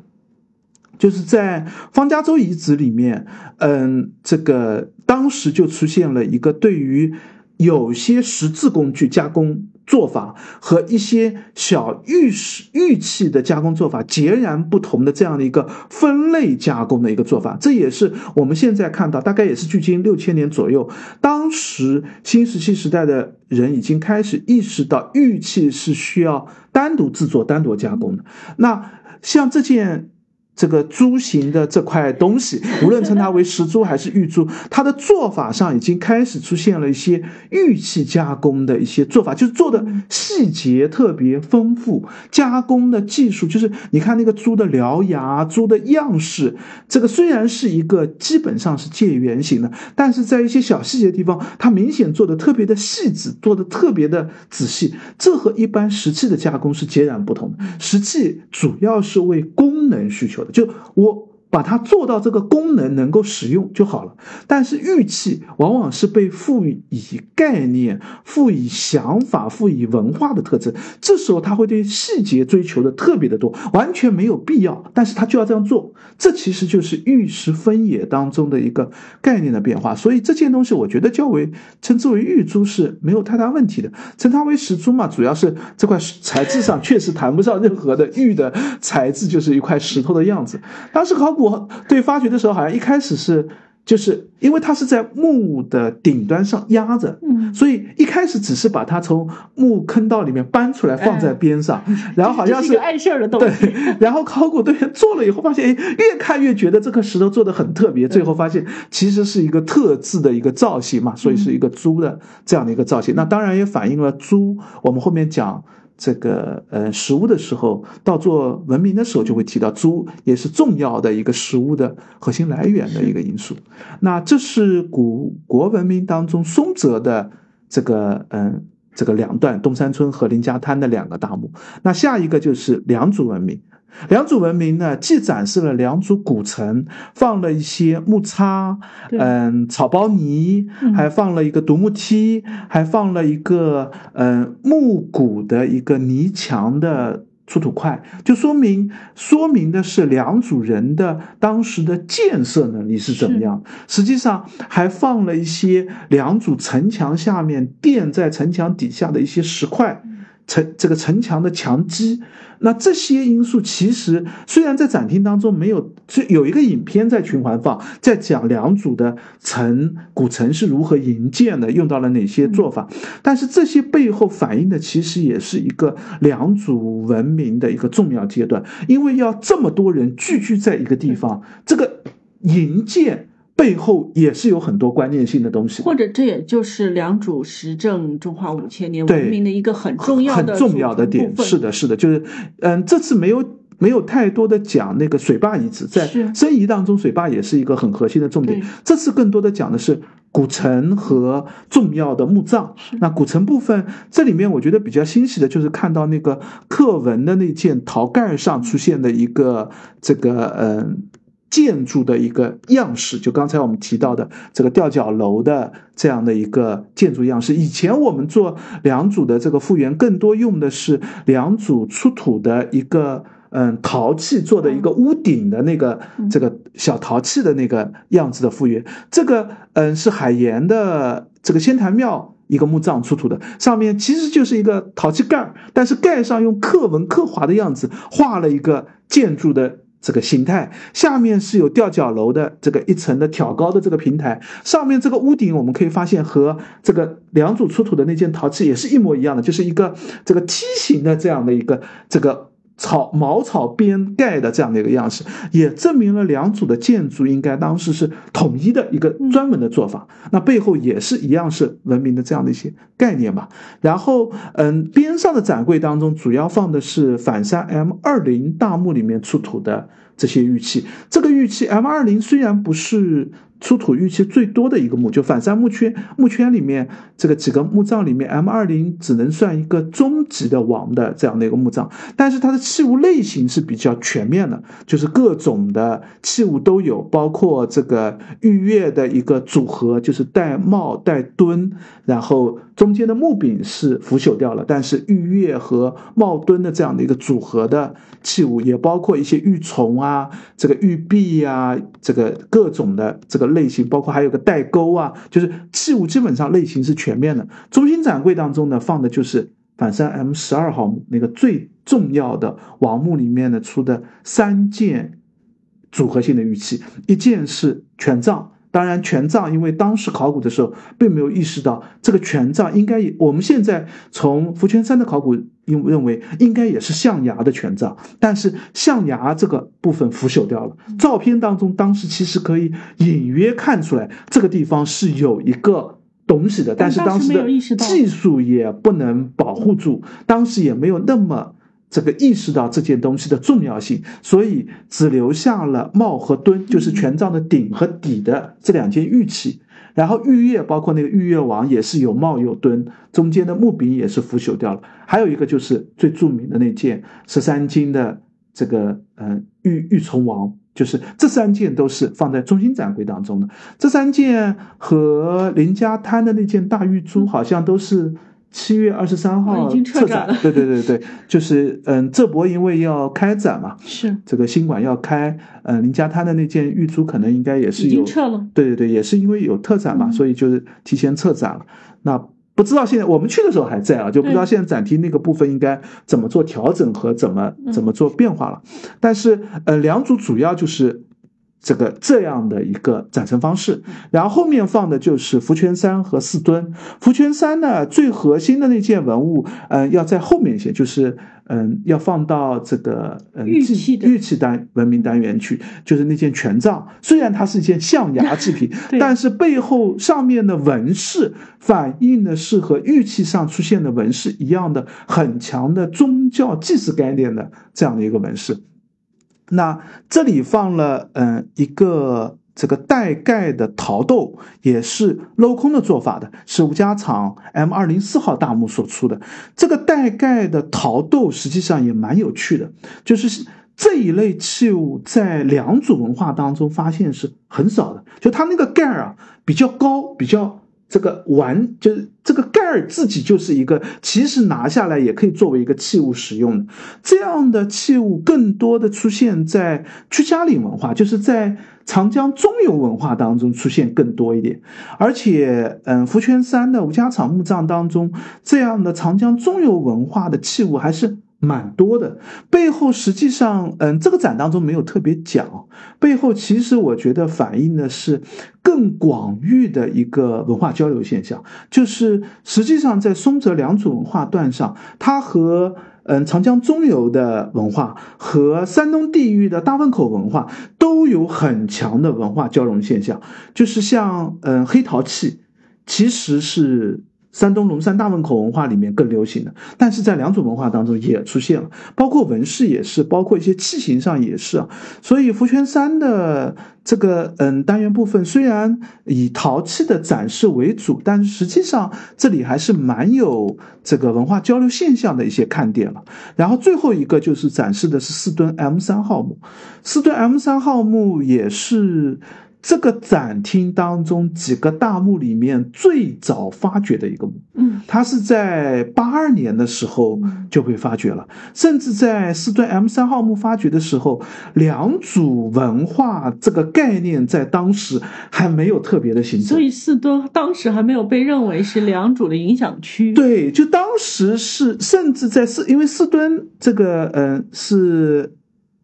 就是在方家洲遗址里面，嗯，这个当时就出现了一个对于有些石质工具加工。做法和一些小玉石玉器的加工做法截然不同的这样的一个分类加工的一个做法，这也是我们现在看到，大概也是距今六千年左右，当时新石器时代的人已经开始意识到玉器是需要单独制作、单独加工的。那像这件。这个猪形的这块东西，无论称它为石猪还是玉猪，它的做法上已经开始出现了一些玉器加工的一些做法，就是做的细节特别丰富，加工的技术就是你看那个猪的獠牙、猪的样式，这个虽然是一个基本上是借圆形的，但是在一些小细节地方，它明显做的特别的细致，做的特别的仔细，这和一般石器的加工是截然不同的。石器主要是为能需求的。就我。把它做到这个功能能够使用就好了。但是玉器往往是被赋予以概念、赋予想法、赋予文化的特征，这时候他会对细节追求的特别的多，完全没有必要，但是他就要这样做。这其实就是玉石分野当中的一个概念的变化。所以这件东西，我觉得较为称之为玉珠是没有太大问题的。称它为石珠嘛，主要是这块材质上确实谈不上任何的玉的材质，就是一块石头的样子。当时考。我对发掘的时候，好像一开始是就是因为它是在墓的顶端上压着，嗯，所以一开始只是把它从墓坑道里面搬出来放在边上，然后好像是碍事儿的东西。对，然后考古队员做了以后，发现哎，越看越觉得这颗石头做的很特别，最后发现其实是一个特制的一个造型嘛，所以是一个猪的这样的一个造型。那当然也反映了猪，我们后面讲。这个呃，食物的时候，到做文明的时候，就会提到猪也是重要的一个食物的核心来源的一个因素。那这是古国文明当中松泽的这个嗯，这个两段东山村和林家滩的两个大墓。那下一个就是良渚文明。良渚文明呢，既展示了良渚古城，放了一些木叉，嗯，草包泥，还放了一个独木梯，还放了一个嗯木骨的一个泥墙的出土块，就说明说明的是良渚人的当时的建设能力是怎么样。实际上还放了一些良渚城墙下面垫在城墙底下的一些石块。城这个城墙的墙基，那这些因素其实虽然在展厅当中没有，是有一个影片在循环放，在讲良渚的城古城是如何营建的，用到了哪些做法，但是这些背后反映的其实也是一个良渚文明的一个重要阶段，因为要这么多人聚居在一个地方，这个营建。背后也是有很多关键性的东西，或者这也就是良渚实证中华五千年文明的一个很重要的、很重要的点。是的，是的，就是嗯，这次没有没有太多的讲那个水坝遗址，在申遗当中，水坝也是一个很核心的重点。这次更多的讲的是古城和重要的墓葬。那古城部分，这里面我觉得比较欣喜的就是看到那个刻文的那件陶盖上出现的一个这个嗯。建筑的一个样式，就刚才我们提到的这个吊脚楼的这样的一个建筑样式。以前我们做两组的这个复原，更多用的是两组出土的一个嗯陶器做的一个屋顶的那个这个小陶器的那个样子的复原。这个嗯是海盐的这个仙坛庙一个墓葬出土的，上面其实就是一个陶器盖儿，但是盖上用刻文刻划的样子画了一个建筑的。这个形态下面是有吊脚楼的这个一层的挑高的这个平台，上面这个屋顶我们可以发现和这个两组出土的那件陶器也是一模一样的，就是一个这个梯形的这样的一个这个。草茅草边盖的这样的一个样式，也证明了两组的建筑应该当时是统一的一个专门的做法。那背后也是一样是文明的这样的一些概念吧。然后，嗯，边上的展柜当中主要放的是反山 M 二零大墓里面出土的这些玉器。这个玉器 M 二零虽然不是。出土玉器最多的一个墓，就反山墓圈墓圈里面这个几个墓葬里面，M 二零只能算一个中级的王的这样的一个墓葬，但是它的器物类型是比较全面的，就是各种的器物都有，包括这个玉钺的一个组合，就是带帽带墩，然后中间的木柄是腐朽掉了，但是玉钺和帽墩的这样的一个组合的器物，也包括一些玉琮啊，啊这个玉璧呀，这个各种的这个。类型包括还有个代沟啊，就是器物基本上类型是全面的。中心展柜当中呢，放的就是反山 M 十二号墓那个最重要的王墓里面呢出的三件组合性的玉器，一件是权杖。当然，权杖因为当时考古的时候并没有意识到这个权杖应该，我们现在从福泉山的考古认认为应该也是象牙的权杖，但是象牙这个部分腐朽掉了。照片当中，当时其实可以隐约看出来这个地方是有一个东西的，但是当时的技术也不能保护住，当时也没有那么。这个意识到这件东西的重要性，所以只留下了帽和墩，就是权杖的顶和底的这两件玉器。然后玉钺，包括那个玉钺王，也是有帽有墩，中间的木柄也是腐朽掉了。还有一个就是最著名的那件十三金的这个嗯玉玉琮王，就是这三件都是放在中心展柜当中的。这三件和林家滩的那件大玉珠好像都是。七月二十三号撤展。了，对对对对，就是嗯，浙博因为要开展嘛，是。这个新馆要开，嗯，林家滩的那件玉珠可能应该也是有已经撤了，对对对，也是因为有特展嘛，所以就是提前撤展了。那不知道现在我们去的时候还在啊，就不知道现在展厅那个部分应该怎么做调整和怎么怎么做变化了。但是呃，两组主要就是这个这样的一个展陈方式，然后后面放的就是福泉山和四墩。福泉山呢，最核心的那件文物，呃，要在后面一些，就是嗯，要放到这个嗯玉器的玉器单文明单元去，就是那件权杖。虽然它是一件象牙制品，但是背后上面的纹饰反映的是和玉器上出现的纹饰一样的很强的宗教祭祀概念的这样的一个纹饰。那这里放了嗯一个这个带盖的陶豆，也是镂空的做法的，是吴家厂 M 二零四号大墓所出的。这个带盖的陶豆实际上也蛮有趣的，就是这一类器物在良渚文化当中发现是很少的，就它那个盖儿啊比较高，比较。这个玩就是这个盖儿自己就是一个，其实拿下来也可以作为一个器物使用的。这样的器物更多的出现在居家岭文化，就是在长江中游文化当中出现更多一点。而且，嗯，福泉山的吴家场墓葬当中，这样的长江中游文化的器物还是。蛮多的，背后实际上，嗯，这个展当中没有特别讲，背后其实我觉得反映的是更广域的一个文化交流现象，就是实际上在松泽良渚文化段上，它和嗯长江中游的文化和山东地域的大汶口文化都有很强的文化交融现象，就是像嗯黑陶器，其实是。山东龙山大汶口文化里面更流行的，但是在良渚文化当中也出现了，包括纹饰也是，包括一些器型上也是啊。所以福泉山的这个嗯单元部分虽然以陶器的展示为主，但是实际上这里还是蛮有这个文化交流现象的一些看点了。然后最后一个就是展示的是四墩 M 三号墓，四墩 M 三号墓也是。这个展厅当中几个大墓里面最早发掘的一个墓，嗯，它是在八二年的时候就被发掘了，甚至在四墩 M 三号墓发掘的时候，良渚文化这个概念在当时还没有特别的形成，所以四墩当时还没有被认为是良渚的影响区。对，就当时是，甚至在四，因为四墩这个，嗯，是。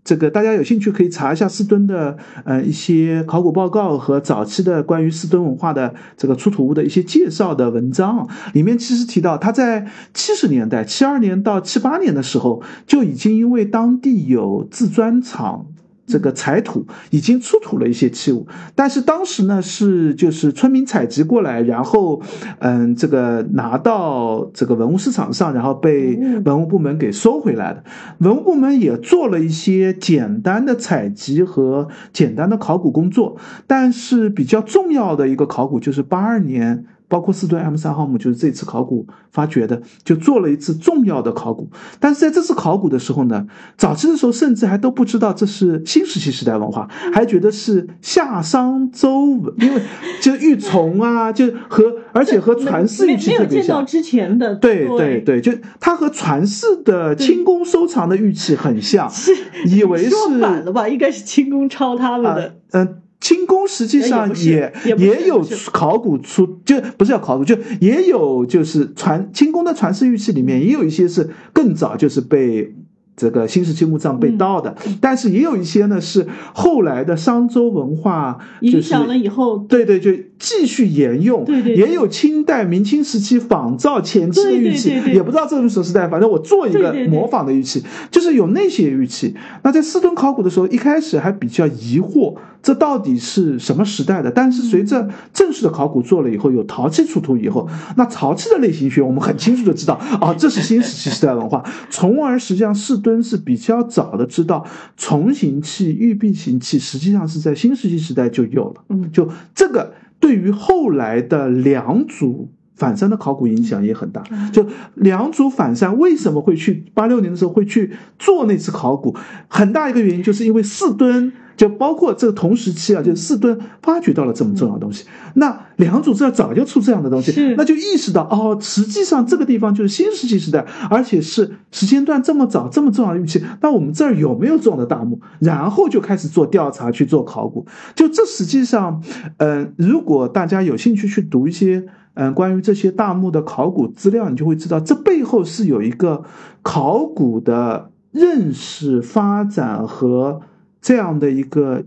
这个大家有兴趣可以查一下四墩的呃一些考古报告和早期的关于四墩文化的这个出土物的一些介绍的文章，里面其实提到他在七十年代七二年到七八年的时候就已经因为当地有自砖厂。这个采土已经出土了一些器物，但是当时呢是就是村民采集过来，然后嗯这个拿到这个文物市场上，然后被文物部门给收回来的。文物部门也做了一些简单的采集和简单的考古工作，但是比较重要的一个考古就是八二年。包括四墩 M 三号墓，就是这次考古发掘的，就做了一次重要的考古。但是在这次考古的时候呢，早期的时候甚至还都不知道这是新石器时代文化，还觉得是夏商周文，因为就玉琮啊，就和而且和传世玉器特别像。之前的对对对，就它和传世的清宫收藏的玉器很像，以为是说反了吧？应该是清宫抄他们的，嗯。清宫实际上也也有考古出，就不是要考古，就也有就是传清宫的传世玉器里面也有一些是更早就是被。这个新石器墓葬被盗的，但是也有一些呢是后来的商周文化影响了以后，对对，就继续沿用。对对，也有清代、明清时期仿造前期的玉器，也不知道这是什么时代，反正我做一个模仿的玉器，就是有那些玉器。那在四墩考古的时候，一开始还比较疑惑，这到底是什么时代的？但是随着正式的考古做了以后，有陶器出土以后，那陶器的类型学我们很清楚的知道，啊，这是新石器时代文化，从而实际上四。墩是比较早的，知道重形器、玉璧形器实际上是在新石器时代就有了。嗯，就这个对于后来的良渚反山的考古影响也很大。就良渚反山为什么会去八六年的时候会去做那次考古，很大一个原因就是因为四墩。就包括这个同时期啊，就四吨发掘到了这么重要的东西，那良渚这早就出这样的东西，那就意识到哦，实际上这个地方就是新石器时代，而且是时间段这么早、这么重要的玉器。那我们这儿有没有这样的大墓？然后就开始做调查，去做考古。就这实际上，嗯，如果大家有兴趣去读一些嗯关于这些大墓的考古资料，你就会知道这背后是有一个考古的认识、发展和。这样的一个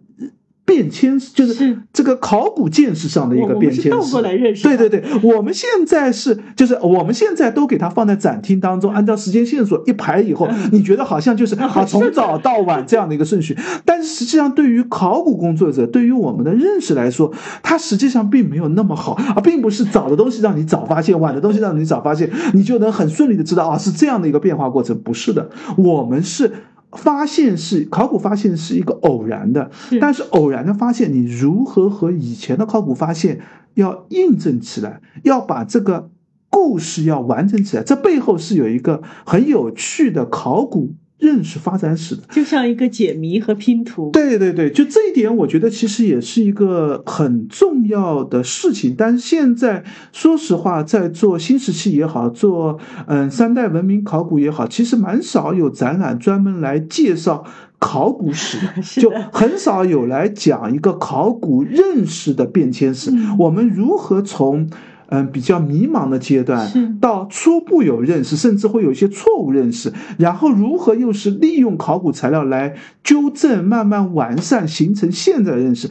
变迁，就是这个考古见识上的一个变迁。倒过来认识。对对对，我们现在是，就是我们现在都给它放在展厅当中，按照时间线索一排以后，你觉得好像就是啊从早到晚这样的一个顺序。但是实际上，对于考古工作者，对于我们的认识来说，它实际上并没有那么好啊，并不是早的东西让你早发现，晚的东西让你早发现，你就能很顺利的知道啊是这样的一个变化过程。不是的，我们是。发现是考古发现是一个偶然的，但是偶然的发现，你如何和以前的考古发现要印证起来，要把这个故事要完整起来，这背后是有一个很有趣的考古。认识发展史的，就像一个解谜和拼图。对对对，就这一点，我觉得其实也是一个很重要的事情。但现在说实话，在做新石器也好，做嗯三代文明考古也好，其实蛮少有展览专门来介绍考古史，就很少有来讲一个考古认识的变迁史。我们如何从？嗯，比较迷茫的阶段，到初步有认识，甚至会有一些错误认识，然后如何又是利用考古材料来纠正、慢慢完善，形成现在的认识。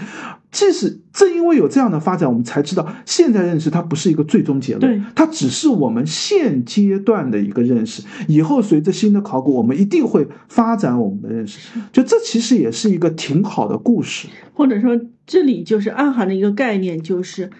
即使正因为有这样的发展，我们才知道现在认识它不是一个最终结论，它只是我们现阶段的一个认识。以后随着新的考古，我们一定会发展我们的认识。就这其实也是一个挺好的故事，或者说这里就是暗含的一个概念，就是。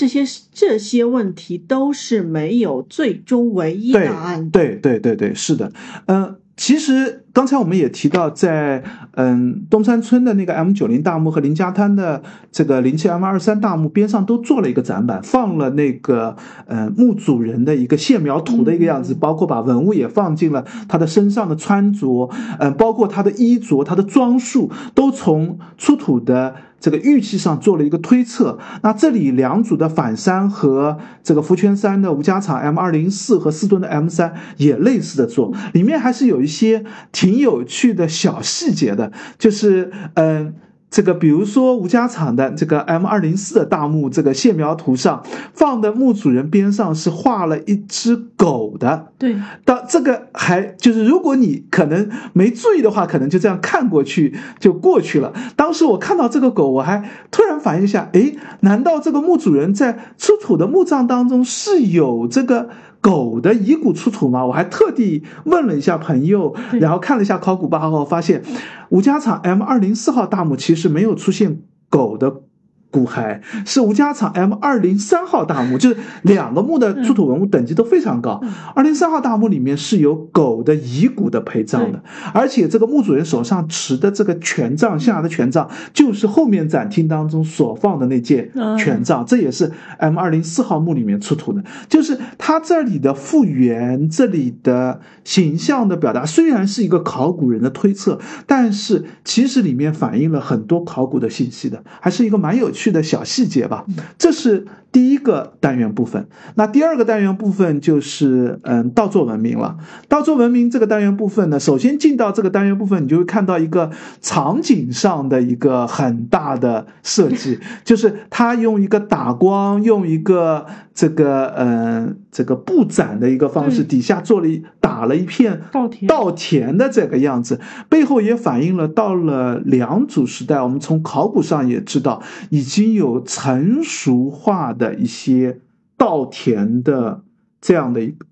这些这些问题都是没有最终唯一答案。对对对对，是的，嗯，其实刚才我们也提到，在嗯东山村的那个 M 九零大墓和林家滩的这个零七 M 二三大墓边上都做了一个展板，放了那个嗯墓主人的一个线描图的一个样子，包括把文物也放进了他的身上的穿着，嗯，包括他的衣着、他的装束，都从出土的。这个预期上做了一个推测，那这里两组的反三和这个福泉三的吴家场 M 二零四和四吨的 M 三也类似的做，里面还是有一些挺有趣的小细节的，就是嗯。这个，比如说吴家场的这个 M 二零四的大墓，这个线描图上放的墓主人边上是画了一只狗的。对，到这个还就是，如果你可能没注意的话，可能就这样看过去就过去了。当时我看到这个狗，我还突然反应一下，诶，难道这个墓主人在出土的墓葬当中是有这个？狗的遗骨出土吗？我还特地问了一下朋友，然后看了一下考古报告，发现吴家场 M 二零四号大墓其实没有出现狗的。骨骸是吴家场 M 二零三号大墓，就是两个墓的出土文物等级都非常高。二零三号大墓里面是有狗的遗骨的陪葬的，而且这个墓主人手上持的这个权杖，象牙的权杖，就是后面展厅当中所放的那件权杖，这也是 M 二零四号墓里面出土的。就是它这里的复原，这里的形象的表达，虽然是一个考古人的推测，但是其实里面反映了很多考古的信息的，还是一个蛮有趣。去的小细节吧，这是第一个单元部分。那第二个单元部分就是嗯，稻作文明了。稻作文明这个单元部分呢，首先进到这个单元部分，你就会看到一个场景上的一个很大的设计，就是他用一个打光，用一个这个嗯这个布展的一个方式，底下做了一打了一片稻田稻田的这个样子，背后也反映了到了良渚时代，我们从考古上也知道。已经有成熟化的一些稻田的这样的一个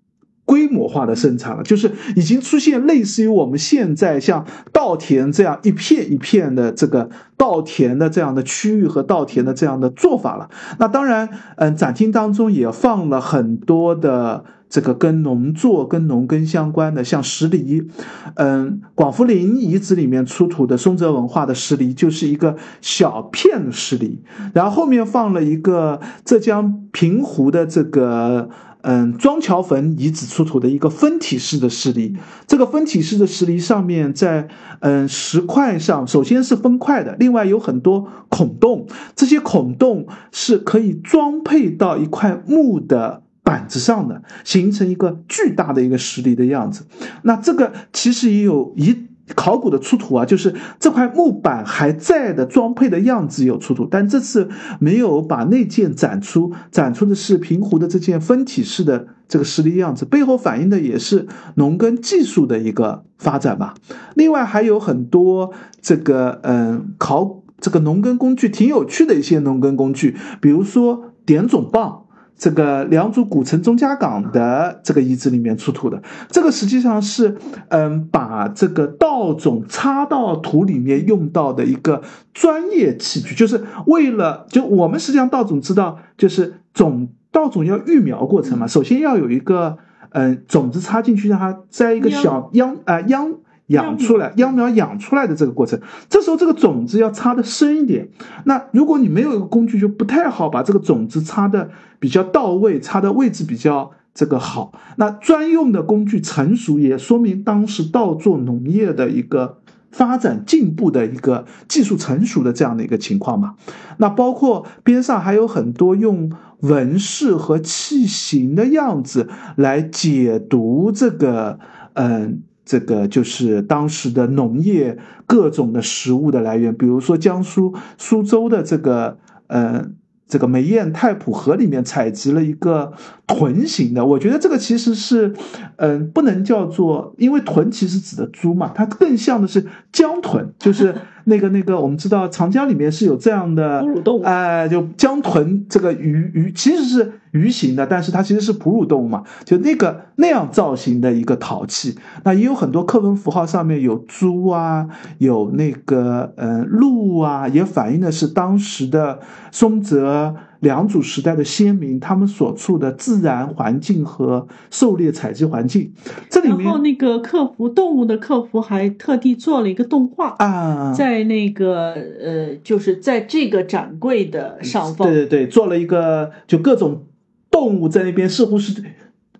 规模化的生产了，就是已经出现类似于我们现在像稻田这样一片一片的这个稻田的这样的区域和稻田的这样的做法了。那当然，嗯，展厅当中也放了很多的。这个跟农作、跟农耕相关的，像石犁，嗯，广福林遗址里面出土的松泽文化的石犁，就是一个小片的石犁，然后后面放了一个浙江平湖的这个，嗯，庄桥坟遗址出土的一个分体式的石犁，这个分体式的石犁上面在，嗯，石块上首先是分块的，另外有很多孔洞，这些孔洞是可以装配到一块木的。板子上的形成一个巨大的一个石犁的样子，那这个其实也有一考古的出土啊，就是这块木板还在的装配的样子有出土，但这次没有把那件展出，展出的是平湖的这件分体式的这个石犁样子，背后反映的也是农耕技术的一个发展吧。另外还有很多这个嗯考。这个农耕工具挺有趣的一些农耕工具，比如说点种棒。这个良渚古城钟家港的这个遗址里面出土的，这个实际上是，嗯，把这个稻种插到土里面用到的一个专业器具，就是为了就我们实际上稻种知道，就是种稻种要育苗过程嘛，首先要有一个，嗯，种子插进去，让它栽一个小秧啊秧。养出来秧苗养出来的这个过程，这时候这个种子要插的深一点。那如果你没有一个工具，就不太好把这个种子插的比较到位，插的位置比较这个好。那专用的工具成熟，也说明当时稻作农业的一个发展进步的一个技术成熟的这样的一个情况嘛。那包括边上还有很多用纹饰和器形的样子来解读这个，嗯。这个就是当时的农业各种的食物的来源，比如说江苏苏州的这个，嗯。这个梅堰太浦河里面采集了一个豚形的，我觉得这个其实是，嗯，不能叫做，因为豚其实指的猪嘛，它更像的是江豚，就是那个那个，我们知道长江里面是有这样的哺乳动物，哎，就江豚这个鱼鱼其实是鱼形的，但是它其实是哺乳动物嘛，就那个那样造型的一个陶器，那也有很多课文符号上面有猪啊，有那个嗯鹿啊，也反映的是当时的松泽。良渚时代的先民，他们所处的自然环境和狩猎采集环境，这里面，然后那个客服动物的客服还特地做了一个动画啊，在那个呃，就是在这个展柜的上方，对对对，做了一个就各种动物在那边似乎是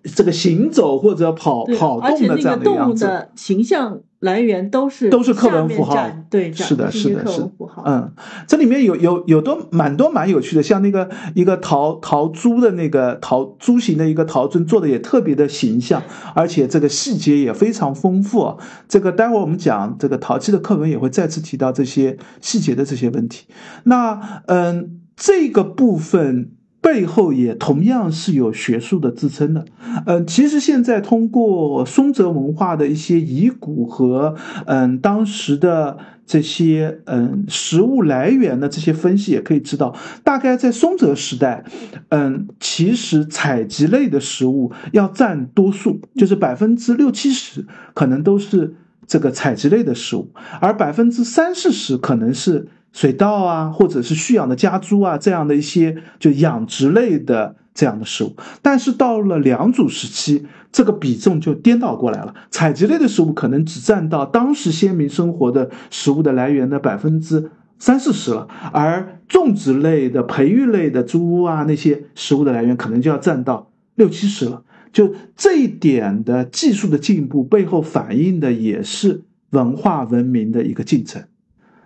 这个行走或者跑跑动的这样的样子，形象。来源都是都是课文符号，对，是的，是的，是符号。嗯，这里面有有有多蛮多蛮有趣的，像那个一个陶陶猪的那个陶猪形的一个陶尊做的也特别的形象，而且这个细节也非常丰富。这个待会儿我们讲这个陶器的课文也会再次提到这些细节的这些问题。那嗯，这个部分。背后也同样是有学术的支撑的，嗯，其实现在通过松泽文化的一些遗骨和嗯当时的这些嗯食物来源的这些分析，也可以知道，大概在松泽时代，嗯，其实采集类的食物要占多数，就是百分之六七十可能都是这个采集类的食物，而百分之三四十可能是。水稻啊，或者是蓄养的家猪啊，这样的一些就养殖类的这样的食物，但是到了良渚时期，这个比重就颠倒过来了，采集类的食物可能只占到当时先民生活的食物的来源的百分之三四十了，而种植类的、培育类的猪啊那些食物的来源可能就要占到六七十了。就这一点的技术的进步背后反映的也是文化文明的一个进程。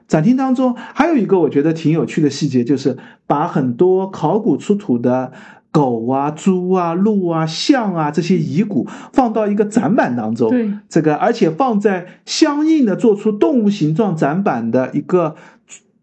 展厅当中还有一个我觉得挺有趣的细节，就是把很多考古出土的狗啊、猪啊、鹿啊、象啊这些遗骨放到一个展板当中，对这个，而且放在相应的做出动物形状展板的一个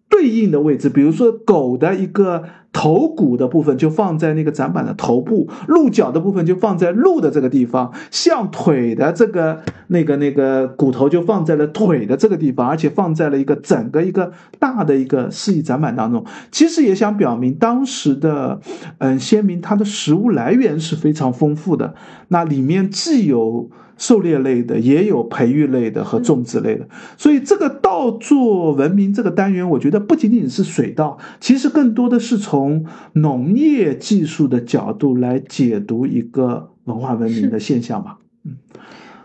对应的位置，比如说狗的一个。头骨的部分就放在那个展板的头部，鹿角的部分就放在鹿的这个地方，象腿的这个那个那个骨头就放在了腿的这个地方，而且放在了一个整个一个大的一个示意展板当中。其实也想表明当时的嗯先民他的食物来源是非常丰富的，那里面既有。狩猎类的也有培育类的和种植类的，所以这个稻作文明这个单元，我觉得不仅仅是水稻，其实更多的是从农业技术的角度来解读一个文化文明的现象吧。嗯，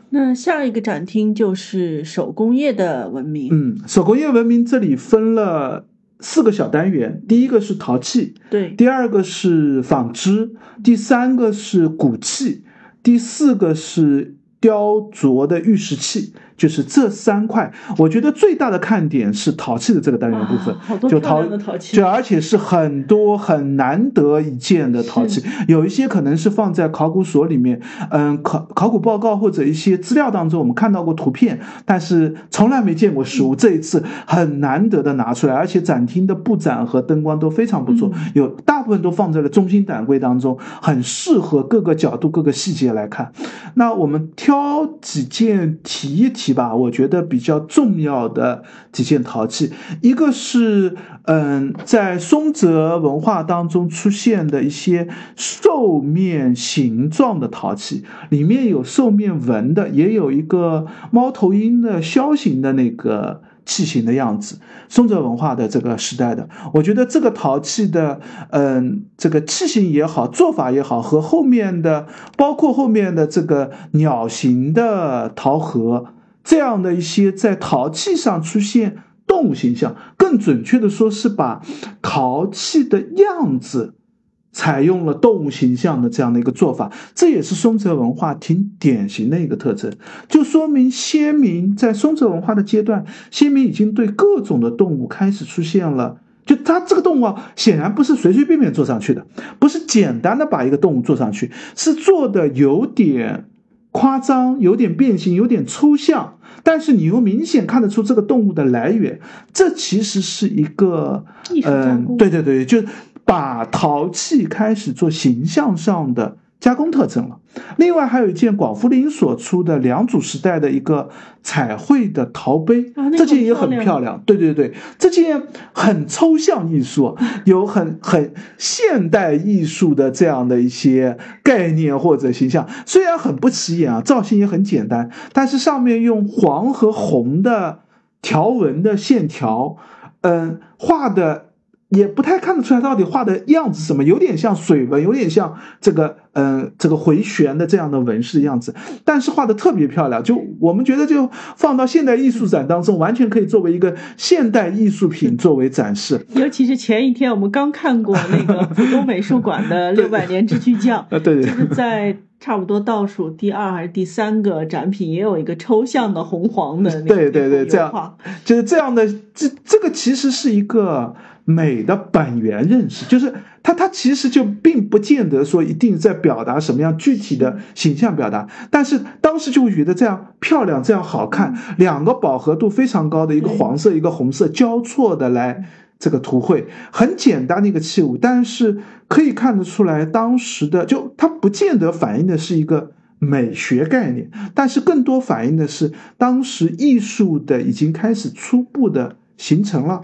那下一个展厅就是手工业的文明。嗯，手工业文明这里分了四个小单元，第一个是陶器，对，第二个是纺织，第三个是骨器，第四个是。雕琢的玉石器，就是这三块。我觉得最大的看点是陶器的这个单元部分，就陶陶器，就而且是很多很难得一见的陶器。有一些可能是放在考古所里面，嗯，考考古报告或者一些资料当中，我们看到过图片，但是从来没见过实物。这一次很难得的拿出来，而且展厅的布展和灯光都非常不错，有大部分都放在了中心展柜当中，很适合各个角度、各个细节来看。那我们。挑几件提一提。提吧，我觉得比较重要的几件陶器，一个是嗯，在松泽文化当中出现的一些兽面形状的陶器，里面有兽面纹的，也有一个猫头鹰的枭形的那个。器型的样子，松泽文化的这个时代的，我觉得这个陶器的，嗯，这个器型也好，做法也好，和后面的，包括后面的这个鸟形的陶盒，这样的一些在陶器上出现动物形象，更准确的说是把陶器的样子。采用了动物形象的这样的一个做法，这也是松泽文化挺典型的一个特征，就说明先民在松泽文化的阶段，先民已经对各种的动物开始出现了，就它这个动物啊，显然不是随随便便做上去的，不是简单的把一个动物做上去，是做的有点夸张，有点变形，有点抽象，但是你又明显看得出这个动物的来源，这其实是一个，嗯，对对对，就。把陶器开始做形象上的加工特征了。另外还有一件广福林所出的良渚时代的一个彩绘的陶杯，这件也很漂亮。对对对，这件很抽象艺术，有很很现代艺术的这样的一些概念或者形象。虽然很不起眼啊，造型也很简单，但是上面用黄和红的条纹的线条，嗯，画的。也不太看得出来到底画的样子什么，有点像水纹，有点像这个，嗯，这个回旋的这样的纹饰的样子，但是画的特别漂亮。就我们觉得，就放到现代艺术展当中，完全可以作为一个现代艺术品作为展示。尤其是前一天我们刚看过那个浦东美术馆的 六百年之巨匠，对 对，就是在差不多倒数第二还是第三个展品，也有一个抽象的红黄的，对对对，这样就是这样的，这这个其实是一个。美的本源认识，就是它，它其实就并不见得说一定在表达什么样具体的形象表达，但是当时就会觉得这样漂亮，这样好看，两个饱和度非常高的一个黄色，一个红色交错的来这个图绘，很简单的一个器物，但是可以看得出来，当时的就它不见得反映的是一个美学概念，但是更多反映的是当时艺术的已经开始初步的。形成了，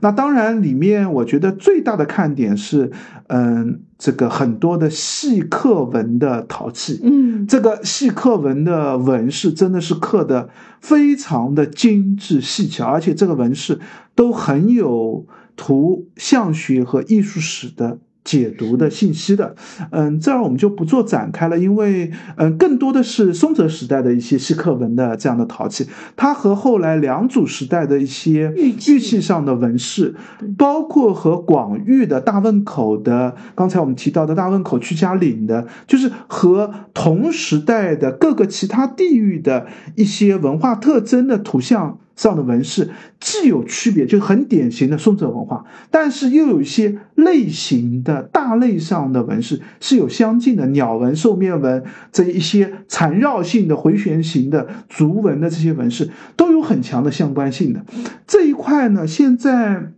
那当然里面我觉得最大的看点是，嗯，这个很多的细刻纹的陶器，嗯，这个细刻纹的纹饰真的是刻的非常的精致细巧，而且这个纹饰都很有图像学和艺术史的。解读的信息的，嗯，这儿我们就不做展开了，因为，嗯，更多的是松泽时代的一些细刻文的这样的陶器，它和后来良渚时代的一些玉器上的纹饰，包括和广域的大汶口的，刚才我们提到的大汶口屈家岭的，就是和同时代的各个其他地域的一些文化特征的图像。上的纹饰既有区别，就很典型的松泽文化，但是又有一些类型的大类上的纹饰是有相近的，鸟纹、兽面纹这一些缠绕性的回旋型的竹纹的这些纹饰都有很强的相关性的这一块呢，现在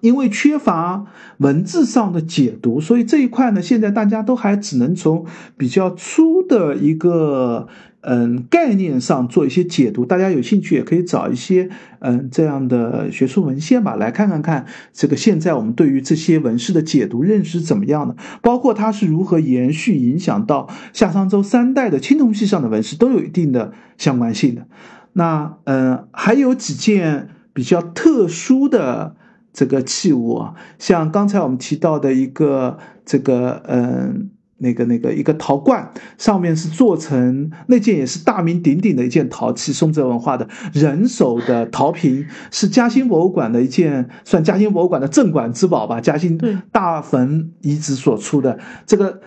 因为缺乏文字上的解读，所以这一块呢，现在大家都还只能从比较粗的一个。嗯，概念上做一些解读，大家有兴趣也可以找一些嗯这样的学术文献吧，来看看看这个现在我们对于这些纹饰的解读认识怎么样的，包括它是如何延续影响到夏商周三代的青铜器上的纹饰，都有一定的相关性的。那嗯，还有几件比较特殊的这个器物啊，像刚才我们提到的一个这个嗯。那个那个一个陶罐，上面是做成那件也是大名鼎鼎的一件陶器，松泽文化的人手的陶瓶，是嘉兴博物馆的一件，算嘉兴博物馆的镇馆之宝吧。嘉兴大坟遗址所出的这个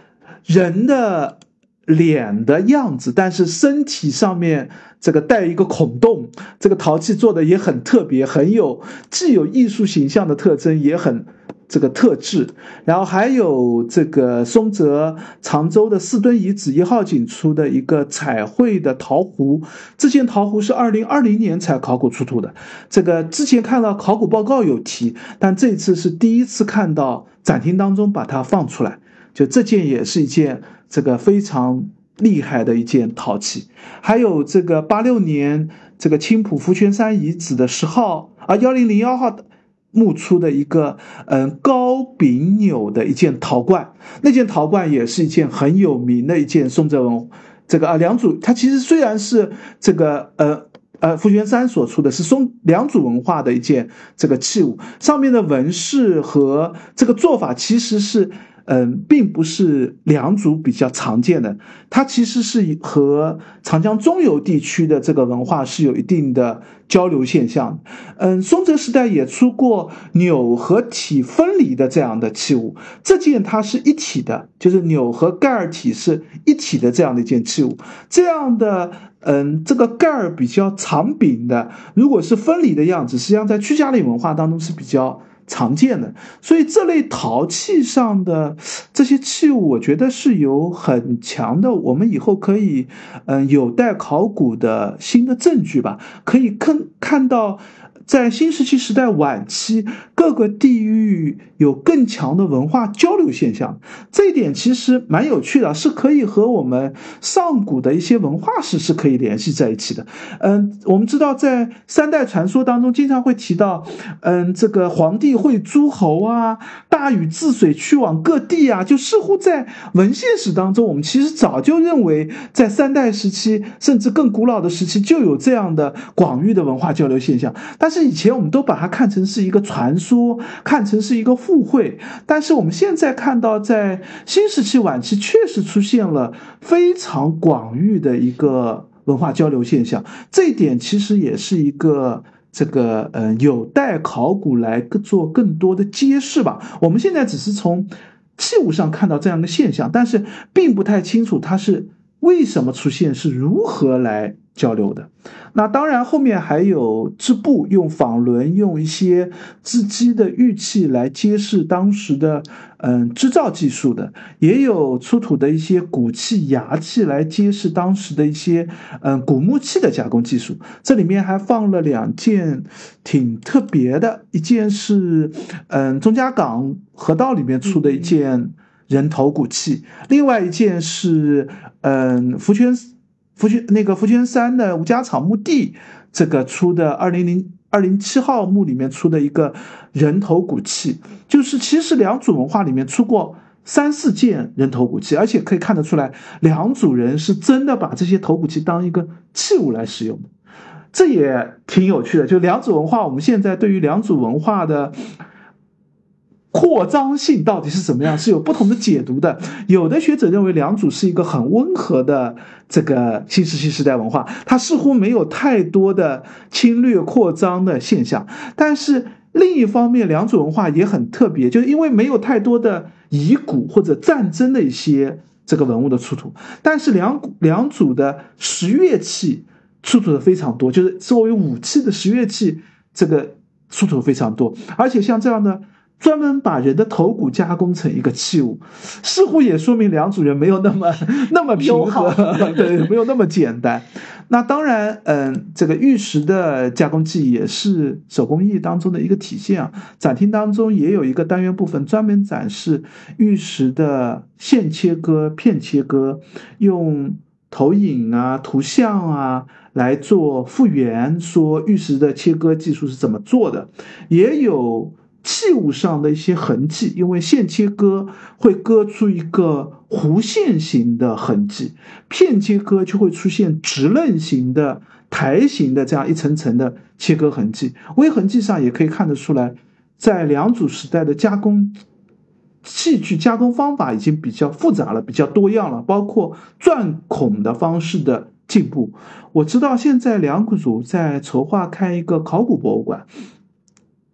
人的脸的样子，但是身体上面这个带一个孔洞，这个陶器做的也很特别，很有既有艺术形象的特征，也很。这个特质，然后还有这个松泽常州的四墩遗址一号井出的一个彩绘的陶壶，这件陶壶是二零二零年才考古出土的。这个之前看到考古报告有提，但这次是第一次看到展厅当中把它放出来。就这件也是一件这个非常厉害的一件陶器。还有这个八六年这个青浦福泉山遗址的十号啊幺零零幺号墓出的一个嗯高柄钮的一件陶罐，那件陶罐也是一件很有名的一件宋哲文这个啊良渚，它其实虽然是这个呃。呃，福泉山所出的是宋良渚文化的一件这个器物，上面的纹饰和这个做法其实是。嗯，并不是良渚比较常见的，它其实是和长江中游地区的这个文化是有一定的交流现象。嗯，松泽时代也出过钮和体分离的这样的器物，这件它是一体的，就是钮和盖儿体是一体的这样的一件器物。这样的，嗯，这个盖儿比较长柄的，如果是分离的样子，实际上在屈家岭文化当中是比较。常见的，所以这类陶器上的这些器物，我觉得是有很强的，我们以后可以，嗯，有待考古的新的证据吧，可以看看到。在新石器时代晚期，各个地域有更强的文化交流现象，这一点其实蛮有趣的，是可以和我们上古的一些文化史是可以联系在一起的。嗯，我们知道在三代传说当中，经常会提到，嗯，这个皇帝会诸侯啊，大禹治水去往各地啊，就似乎在文献史当中，我们其实早就认为，在三代时期甚至更古老的时期就有这样的广域的文化交流现象，但。是以前我们都把它看成是一个传说，看成是一个互惠，但是我们现在看到，在新石器晚期确实出现了非常广域的一个文化交流现象，这一点其实也是一个这个呃有待考古来做更多的揭示吧。我们现在只是从器物上看到这样的现象，但是并不太清楚它是为什么出现，是如何来。交流的，那当然后面还有织布，用纺轮，用一些织机的玉器来揭示当时的嗯织造技术的，也有出土的一些骨器、牙器来揭示当时的一些嗯古木器的加工技术。这里面还放了两件挺特别的，一件是嗯钟家港河道里面出的一件人头骨器，另外一件是嗯福泉。福泉那个福泉山的吴家场墓地，这个出的二零零二零七号墓里面出的一个人头骨器，就是其实良渚文化里面出过三四件人头骨器，而且可以看得出来，良渚人是真的把这些头骨器当一个器物来使用的，这也挺有趣的。就良渚文化，我们现在对于良渚文化的。扩张性到底是怎么样？是有不同的解读的。有的学者认为良渚是一个很温和的这个新石器时代文化，它似乎没有太多的侵略扩张的现象。但是另一方面，良渚文化也很特别，就是因为没有太多的遗骨或者战争的一些这个文物的出土。但是良良渚的石乐器出土的非常多，就是作为武器的石乐器这个出土非常多，而且像这样的。专门把人的头骨加工成一个器物，似乎也说明良渚人没有那么 那么平和，对，没有那么简单。那当然，嗯，这个玉石的加工技艺也是手工艺当中的一个体现啊。展厅当中也有一个单元部分专门展示玉石的线切割、片切割，用投影啊、图像啊来做复原，说玉石的切割技术是怎么做的，也有。器物上的一些痕迹，因为线切割会割出一个弧线型的痕迹，片切割就会出现直刃型的台形的这样一层层的切割痕迹。微痕迹上也可以看得出来，在良渚时代的加工器具加工方法已经比较复杂了，比较多样了，包括钻孔的方式的进步。我知道现在良渚在筹划开一个考古博物馆。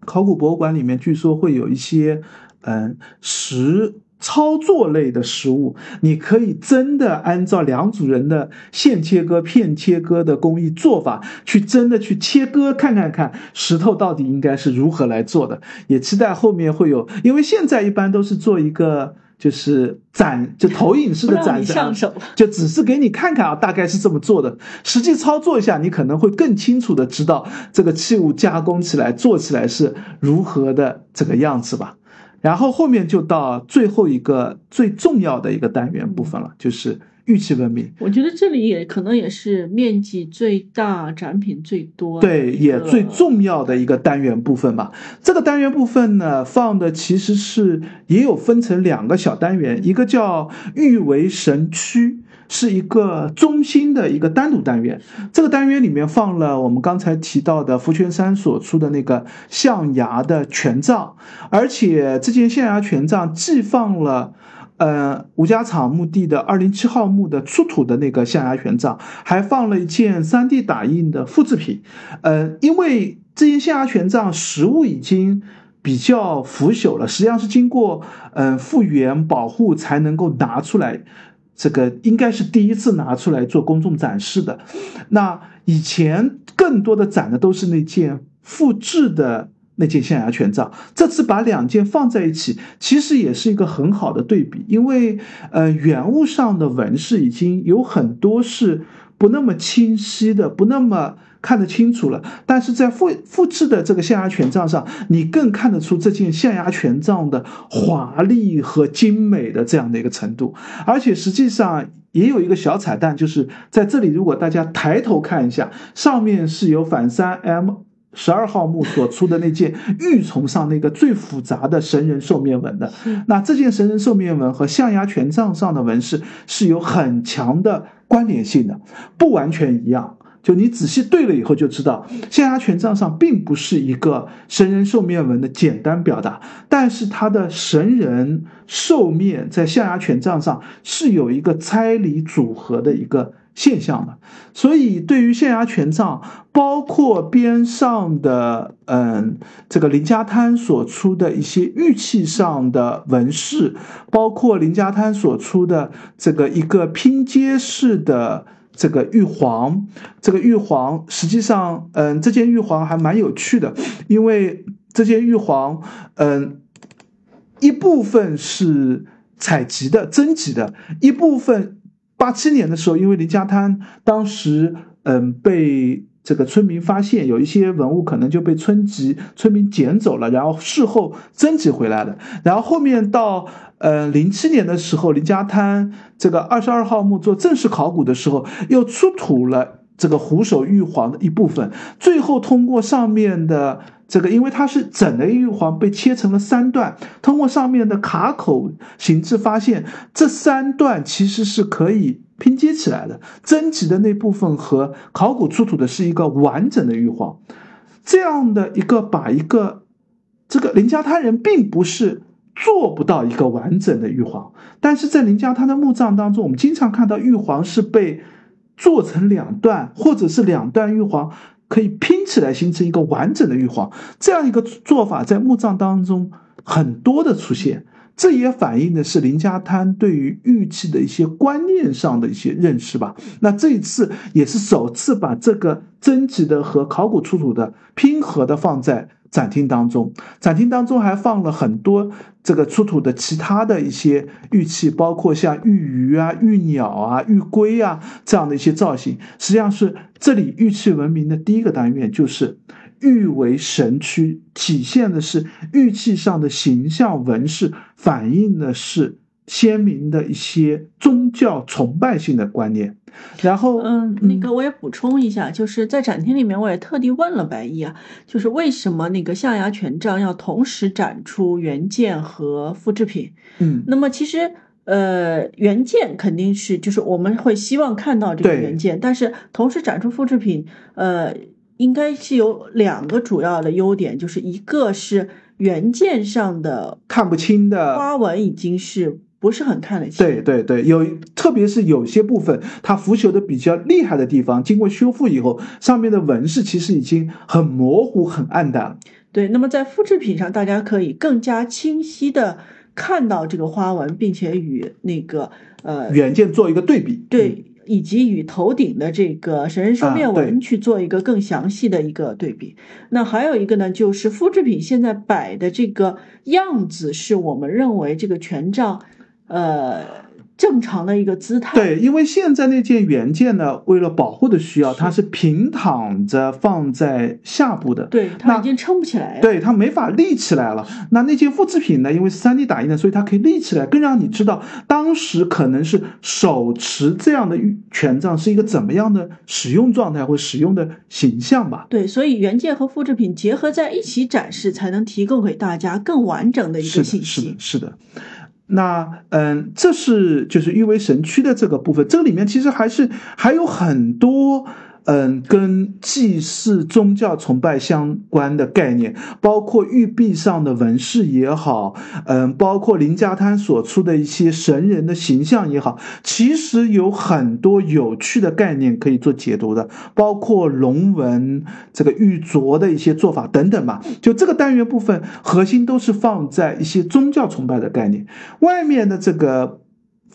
考古博物馆里面据说会有一些，嗯，石操作类的实物，你可以真的按照两组人的线切割、片切割的工艺做法，去真的去切割，看看看石头到底应该是如何来做的。也期待后面会有，因为现在一般都是做一个。就是展，就投影式的展示，就只是给你看看啊，大概是这么做的。实际操作一下，你可能会更清楚的知道这个器物加工起来、做起来是如何的这个样子吧。然后后面就到最后一个最重要的一个单元部分了，就是玉器文明。我觉得这里也可能也是面积最大、展品最多，对，也最重要的一个单元部分吧。这个单元部分呢，放的其实是也有分成两个小单元，一个叫玉为神区。是一个中心的一个单独单元，这个单元里面放了我们刚才提到的福泉山所出的那个象牙的权杖，而且这件象牙权杖既放了，呃，吴家场墓地的二零七号墓的出土的那个象牙权杖，还放了一件三 D 打印的复制品，呃，因为这些象牙权杖实物已经比较腐朽了，实际上是经过嗯复原保护才能够拿出来。这个应该是第一次拿出来做公众展示的，那以前更多的展的都是那件复制的那件象牙权杖，这次把两件放在一起，其实也是一个很好的对比，因为呃原物上的纹饰已经有很多是不那么清晰的，不那么。看得清楚了，但是在复复制的这个象牙权杖上，你更看得出这件象牙权杖的华丽和精美的这样的一个程度。而且实际上也有一个小彩蛋，就是在这里，如果大家抬头看一下，上面是有反三 M 十二号墓所出的那件玉琮上那个最复杂的神人兽面纹的。那这件神人兽面纹和象牙权杖上的纹饰是有很强的关联性的，不完全一样。就你仔细对了以后就知道，象牙权杖上并不是一个神人兽面纹的简单表达，但是它的神人兽面在象牙权杖上是有一个拆离组合的一个现象的。所以对于象牙权杖，包括边上的嗯这个林家滩所出的一些玉器上的纹饰，包括林家滩所出的这个一个拼接式的。这个玉皇，这个玉皇实际上，嗯，这件玉皇还蛮有趣的，因为这件玉皇，嗯，一部分是采集的、征集的，一部分八七年的时候，因为林家滩当时，嗯，被。这个村民发现有一些文物可能就被村级村民捡走了，然后事后征集回来了。然后后面到呃零七年的时候，林家滩这个二十二号墓做正式考古的时候，又出土了这个虎首玉皇的一部分。最后通过上面的这个，因为它是整的玉皇被切成了三段，通过上面的卡口形制发现，这三段其实是可以。拼接起来的征集的那部分和考古出土的是一个完整的玉皇，这样的一个把一个这个林家滩人并不是做不到一个完整的玉皇，但是在林家滩的墓葬当中，我们经常看到玉皇是被做成两段，或者是两段玉皇可以拼起来形成一个完整的玉皇，这样一个做法在墓葬当中很多的出现。这也反映的是林家滩对于玉器的一些观念上的一些认识吧。那这一次也是首次把这个征集的和考古出土的拼合的放在展厅当中。展厅当中还放了很多这个出土的其他的一些玉器，包括像玉鱼啊、玉鸟啊、玉龟啊这样的一些造型。实际上是这里玉器文明的第一个单元就是。玉为神躯，体现的是玉器上的形象纹饰，反映的是鲜明的一些宗教崇拜性的观念。然后，嗯，那个我也补充一下，就是在展厅里面，我也特地问了白毅啊，就是为什么那个象牙权杖要同时展出原件和复制品？嗯，那么其实，呃，原件肯定是就是我们会希望看到这个原件，但是同时展出复制品，呃。应该是有两个主要的优点，就是一个是原件上的看不清的花纹已经是不是很看得清。对对对，有特别是有些部分它腐朽的比较厉害的地方，经过修复以后，上面的纹饰其实已经很模糊、很暗淡。对，那么在复制品上，大家可以更加清晰的看到这个花纹，并且与那个呃原件做一个对比。对。以及与头顶的这个神人兽面纹去做一个更详细的一个对比。那还有一个呢，就是复制品现在摆的这个样子，是我们认为这个权杖，呃，正常的一个姿态。对，因为现在那件原件呢，为了保护的需要，它是平躺着放在下部的。对，它已经撑不起来。对，它没法立起来了。那那件复制品呢？因为是 3D 打印的，所以它可以立起来，更让你知道当时可能是手持这样的权杖是一个怎么样的使用状态或使用的形象吧。对，所以原件和复制品结合在一起展示，才能提供给大家更完整的一个信息。是的，是的。那嗯，这是就是誉为神区的这个部分，这里面其实还是还有很多。嗯，跟祭祀、宗教崇拜相关的概念，包括玉璧上的纹饰也好，嗯，包括林家滩所出的一些神人的形象也好，其实有很多有趣的概念可以做解读的，包括龙纹、这个玉镯的一些做法等等吧。就这个单元部分，核心都是放在一些宗教崇拜的概念，外面的这个。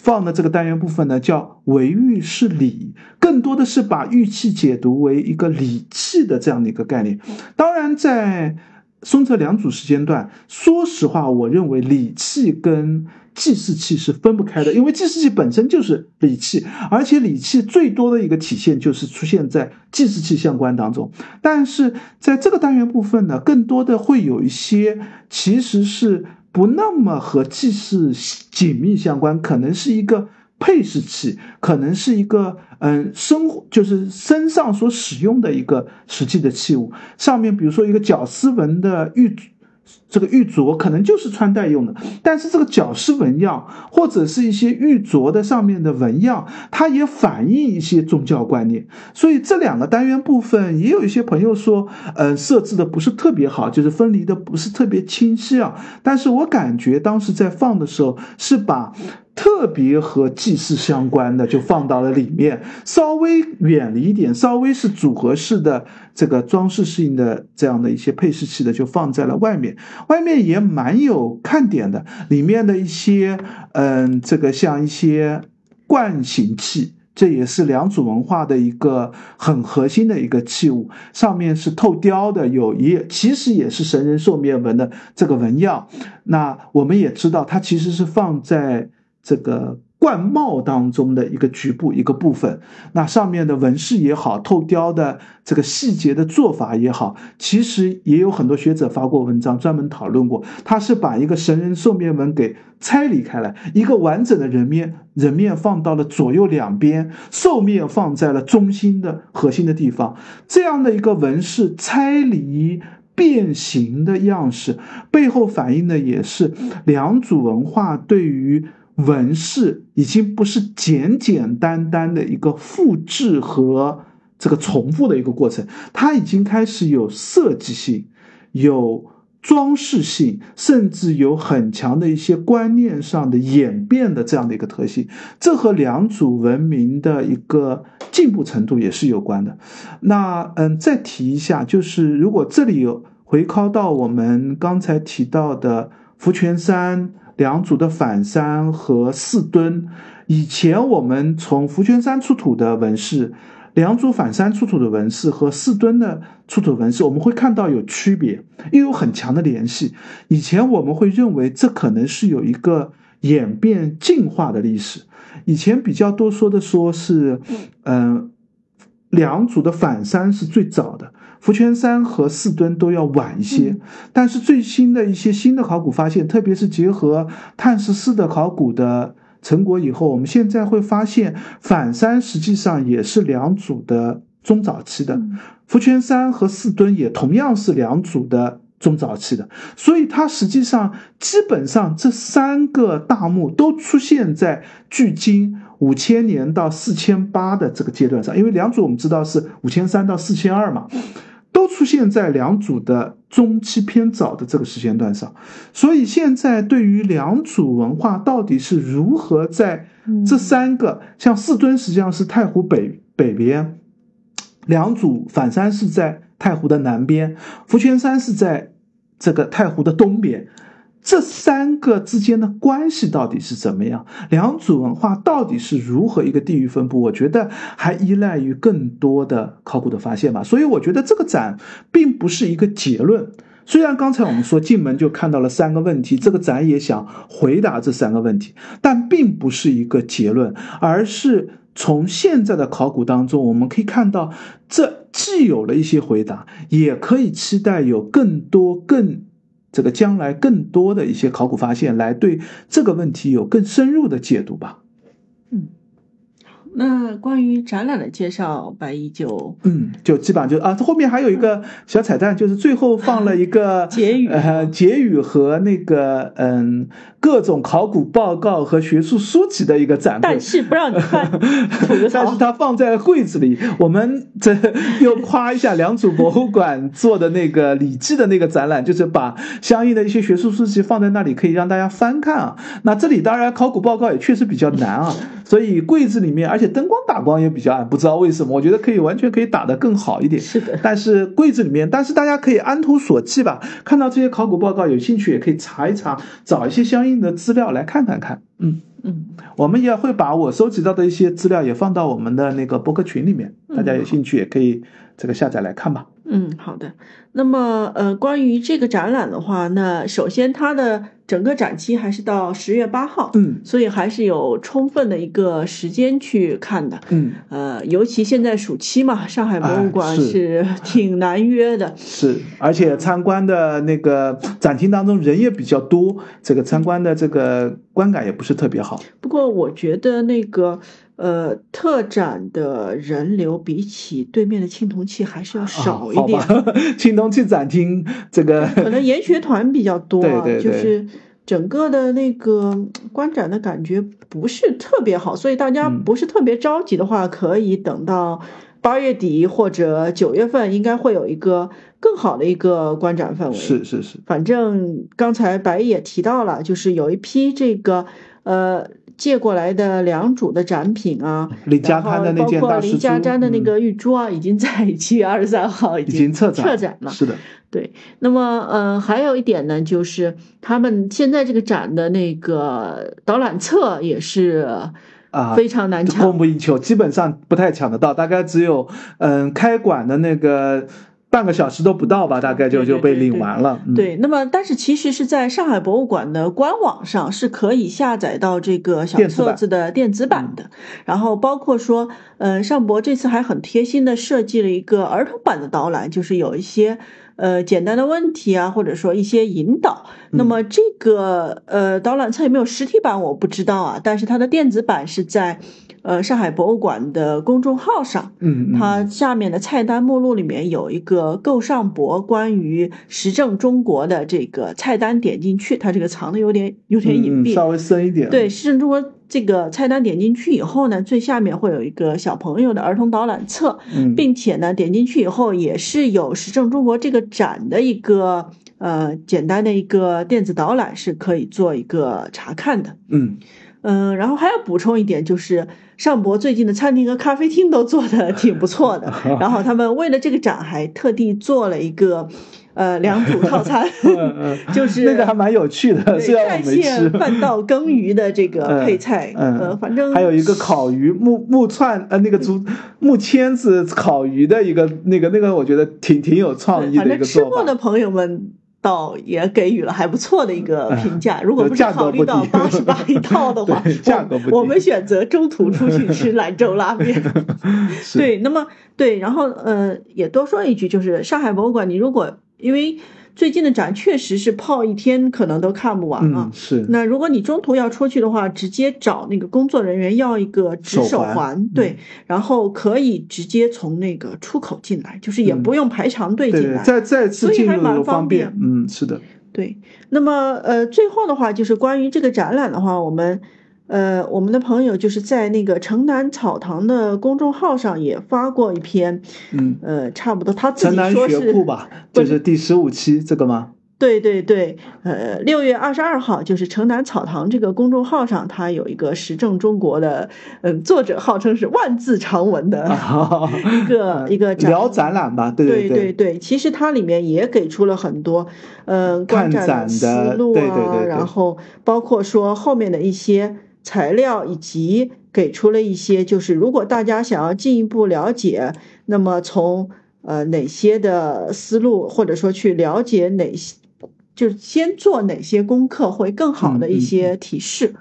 放的这个单元部分呢，叫为玉是礼，更多的是把玉器解读为一个礼器的这样的一个概念。当然，在松泽两组时间段，说实话，我认为礼器跟祭祀器是分不开的，因为祭祀器本身就是礼器，而且礼器最多的一个体现就是出现在祭祀器相关当中。但是在这个单元部分呢，更多的会有一些其实是。不那么和祭祀紧密相关，可能是一个配饰器，可能是一个嗯生就是身上所使用的一个实际的器物，上面比如说一个绞丝纹的玉。这个玉镯可能就是穿戴用的，但是这个角饰纹样或者是一些玉镯的上面的纹样，它也反映一些宗教观念。所以这两个单元部分，也有一些朋友说，呃，设置的不是特别好，就是分离的不是特别清晰啊。但是我感觉当时在放的时候，是把。特别和祭祀相关的就放到了里面，稍微远离一点，稍微是组合式的这个装饰性的这样的一些配饰器的就放在了外面，外面也蛮有看点的，里面的一些嗯，这个像一些罐形器，这也是良渚文化的一个很核心的一个器物，上面是透雕的，有也其实也是神人兽面纹的这个纹样，那我们也知道它其实是放在。这个冠帽当中的一个局部一个部分，那上面的纹饰也好，透雕的这个细节的做法也好，其实也有很多学者发过文章专门讨论过。他是把一个神人兽面纹给拆离开来，一个完整的人面人面放到了左右两边，兽面放在了中心的核心的地方，这样的一个纹饰拆离变形的样式，背后反映的也是良渚文化对于。纹饰已经不是简简单单的一个复制和这个重复的一个过程，它已经开始有设计性、有装饰性，甚至有很强的一些观念上的演变的这样的一个特性。这和两组文明的一个进步程度也是有关的。那嗯，再提一下，就是如果这里有回靠到我们刚才提到的福泉山。两组的反山和四墩，以前我们从福泉山出土的纹饰，两组反山出土的纹饰和四墩的出土纹饰，我们会看到有区别，又有很强的联系。以前我们会认为这可能是有一个演变进化的历史。以前比较多说的说是，嗯，两组的反山是最早的。福泉三和四墩都要晚一些，但是最新的一些新的考古发现，特别是结合碳十四的考古的成果以后，我们现在会发现反山实际上也是两组的中早期的，福泉三和四墩也同样是两组的中早期的，所以它实际上基本上这三个大墓都出现在距今。五千年到四千八的这个阶段上，因为两组我们知道是五千三到四千二嘛。都出现在两组的中期偏早的这个时间段上，所以现在对于两组文化到底是如何在这三个，像四墩实际上是太湖北北边，两组反山是在太湖的南边，福泉山是在这个太湖的东边。这三个之间的关系到底是怎么样？两组文化到底是如何一个地域分布？我觉得还依赖于更多的考古的发现吧。所以我觉得这个展并不是一个结论，虽然刚才我们说进门就看到了三个问题，这个展也想回答这三个问题，但并不是一个结论，而是从现在的考古当中，我们可以看到，这既有了一些回答，也可以期待有更多、更这个将来更多的一些考古发现，来对这个问题有更深入的解读吧。嗯。那关于展览的介绍，白衣就嗯，就基本上就啊，后面还有一个小彩蛋，就是最后放了一个结语，呃，结语和那个嗯各种考古报告和学术书籍的一个展，但是不让你看，但是它放在柜子里。我们这 又夸一下良渚博物馆做的那个《礼记》的那个展览，就是把相应的一些学术书籍放在那里，可以让大家翻看啊。那这里当然考古报告也确实比较难啊，所以柜子里面，而且。灯光打光也比较暗，不知道为什么，我觉得可以完全可以打得更好一点。是的，但是柜子里面，但是大家可以按图索骥吧，看到这些考古报告，有兴趣也可以查一查，找一些相应的资料来看看看。嗯嗯，我们也会把我收集到的一些资料也放到我们的那个博客群里面，大家有兴趣也可以这个下载来看吧。嗯，好的。那么呃，关于这个展览的话，那首先它的。整个展期还是到十月八号，嗯，所以还是有充分的一个时间去看的，嗯，呃，尤其现在暑期嘛，上海博物馆是 挺难约的，是，而且参观的那个展厅当中人也比较多，这个参观的这个观感也不是特别好。不过我觉得那个。呃，特展的人流比起对面的青铜器还是要少一点。青铜器展厅这个可能研学团比较多，对对对，就是整个的那个观展的感觉不是特别好，所以大家不是特别着急的话，可以等到八月底或者九月份，应该会有一个更好的一个观展氛围。是是是，反正刚才白也提到了，就是有一批这个呃。借过来的良渚的展品啊，然后包括林家滩的那个玉珠啊，已经在 七月二十三号已经策展了。是的，对。那么，呃，还有一点呢，就是他们现在这个展的那个导览册也是啊非常难抢，供不应求，基本上不太抢得到，大概只有嗯开馆的那个。半个小时都不到吧，大概就就被领完了。对，那么但是其实是在上海博物馆的官网上是可以下载到这个小册子的电子版的。然后包括说，呃，上博这次还很贴心的设计了一个儿童版的导览，就是有一些呃简单的问题啊，或者说一些引导。那么这个呃导览册有没有实体版我不知道啊，但是它的电子版是在。呃，上海博物馆的公众号上，嗯，它下面的菜单目录里面有一个购上博关于时政中国的这个菜单，点进去，它这个藏的有点有点隐蔽，稍微深一点。对，时政中国这个菜单点进去以后呢，最下面会有一个小朋友的儿童导览册，嗯，并且呢，点进去以后也是有时政中国这个展的一个呃简单的一个电子导览，是可以做一个查看的。嗯嗯，然后还要补充一点就是。上博最近的餐厅和咖啡厅都做的 挺不错的，然后他们为了这个展还特地做了一个，呃，两组套餐，就是那个还蛮有趣的，虽然我没吃。饭到羹鱼的这个配菜，呃，反正还有一个烤鱼木木串，呃，那个竹木签子烤鱼的一个那个那个，我觉得挺挺有创意的一个做法。吃过的朋友们。倒也给予了还不错的一个评价。如果不是考虑到八十八一套的话，价格不我们选择中途出去吃兰州拉面。对，那么对，然后呃，也多说一句，就是上海博物馆，你如果因为。最近的展确实是泡一天可能都看不完啊。是。那如果你中途要出去的话，直接找那个工作人员要一个纸手环，对，然后可以直接从那个出口进来，就是也不用排长队进来，再再次进入方便。嗯，是的。对。那么呃，最后的话就是关于这个展览的话，我们。呃，我们的朋友就是在那个城南草堂的公众号上也发过一篇，嗯，呃，差不多他自己说是，就是第十五期这个吗？对对对，呃，六月二十二号，就是城南草堂这个公众号上，它有一个时政中国的，嗯，作者号称是万字长文的一个一个聊展览吧，对对对对，其实它里面也给出了很多，嗯，观展的思路啊，然后包括说后面的一些。材料以及给出了一些，就是如果大家想要进一步了解，那么从呃哪些的思路，或者说去了解哪些，就是先做哪些功课会更好的一些提示。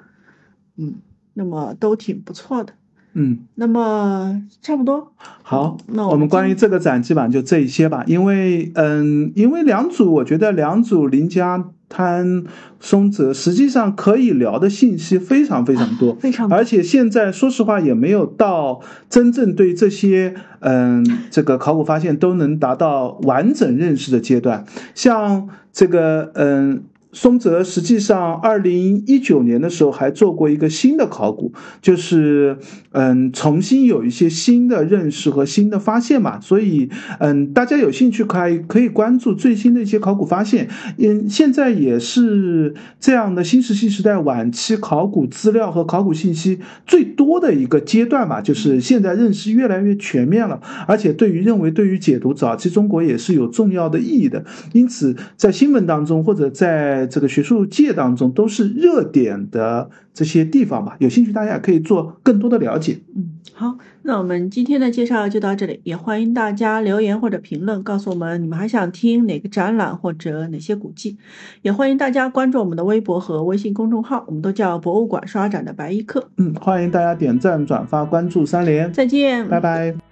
嗯，那么都挺不错的。嗯，那么差不多。好，那我们关于这个展基本上就这一些吧。因为，嗯，因为两组，我觉得两组邻家滩、松泽实际上可以聊的信息非常非常多，非常，而且现在说实话也没有到真正对这些，嗯，这个考古发现都能达到完整认识的阶段。像这个，嗯。松泽实际上，二零一九年的时候还做过一个新的考古，就是嗯，重新有一些新的认识和新的发现嘛。所以嗯，大家有兴趣可以可以关注最新的一些考古发现。嗯，现在也是这样的新石器时代晚期考古资料和考古信息最多的一个阶段吧，就是现在认识越来越全面了，而且对于认为对于解读早期中国也是有重要的意义的。因此，在新闻当中或者在在这个学术界当中都是热点的这些地方吧，有兴趣大家可以做更多的了解。嗯，好，那我们今天的介绍就到这里，也欢迎大家留言或者评论告诉我们你们还想听哪个展览或者哪些古迹，也欢迎大家关注我们的微博和微信公众号，我们都叫博物馆刷展的白衣客。嗯，欢迎大家点赞、转发、关注三连，再见，拜拜。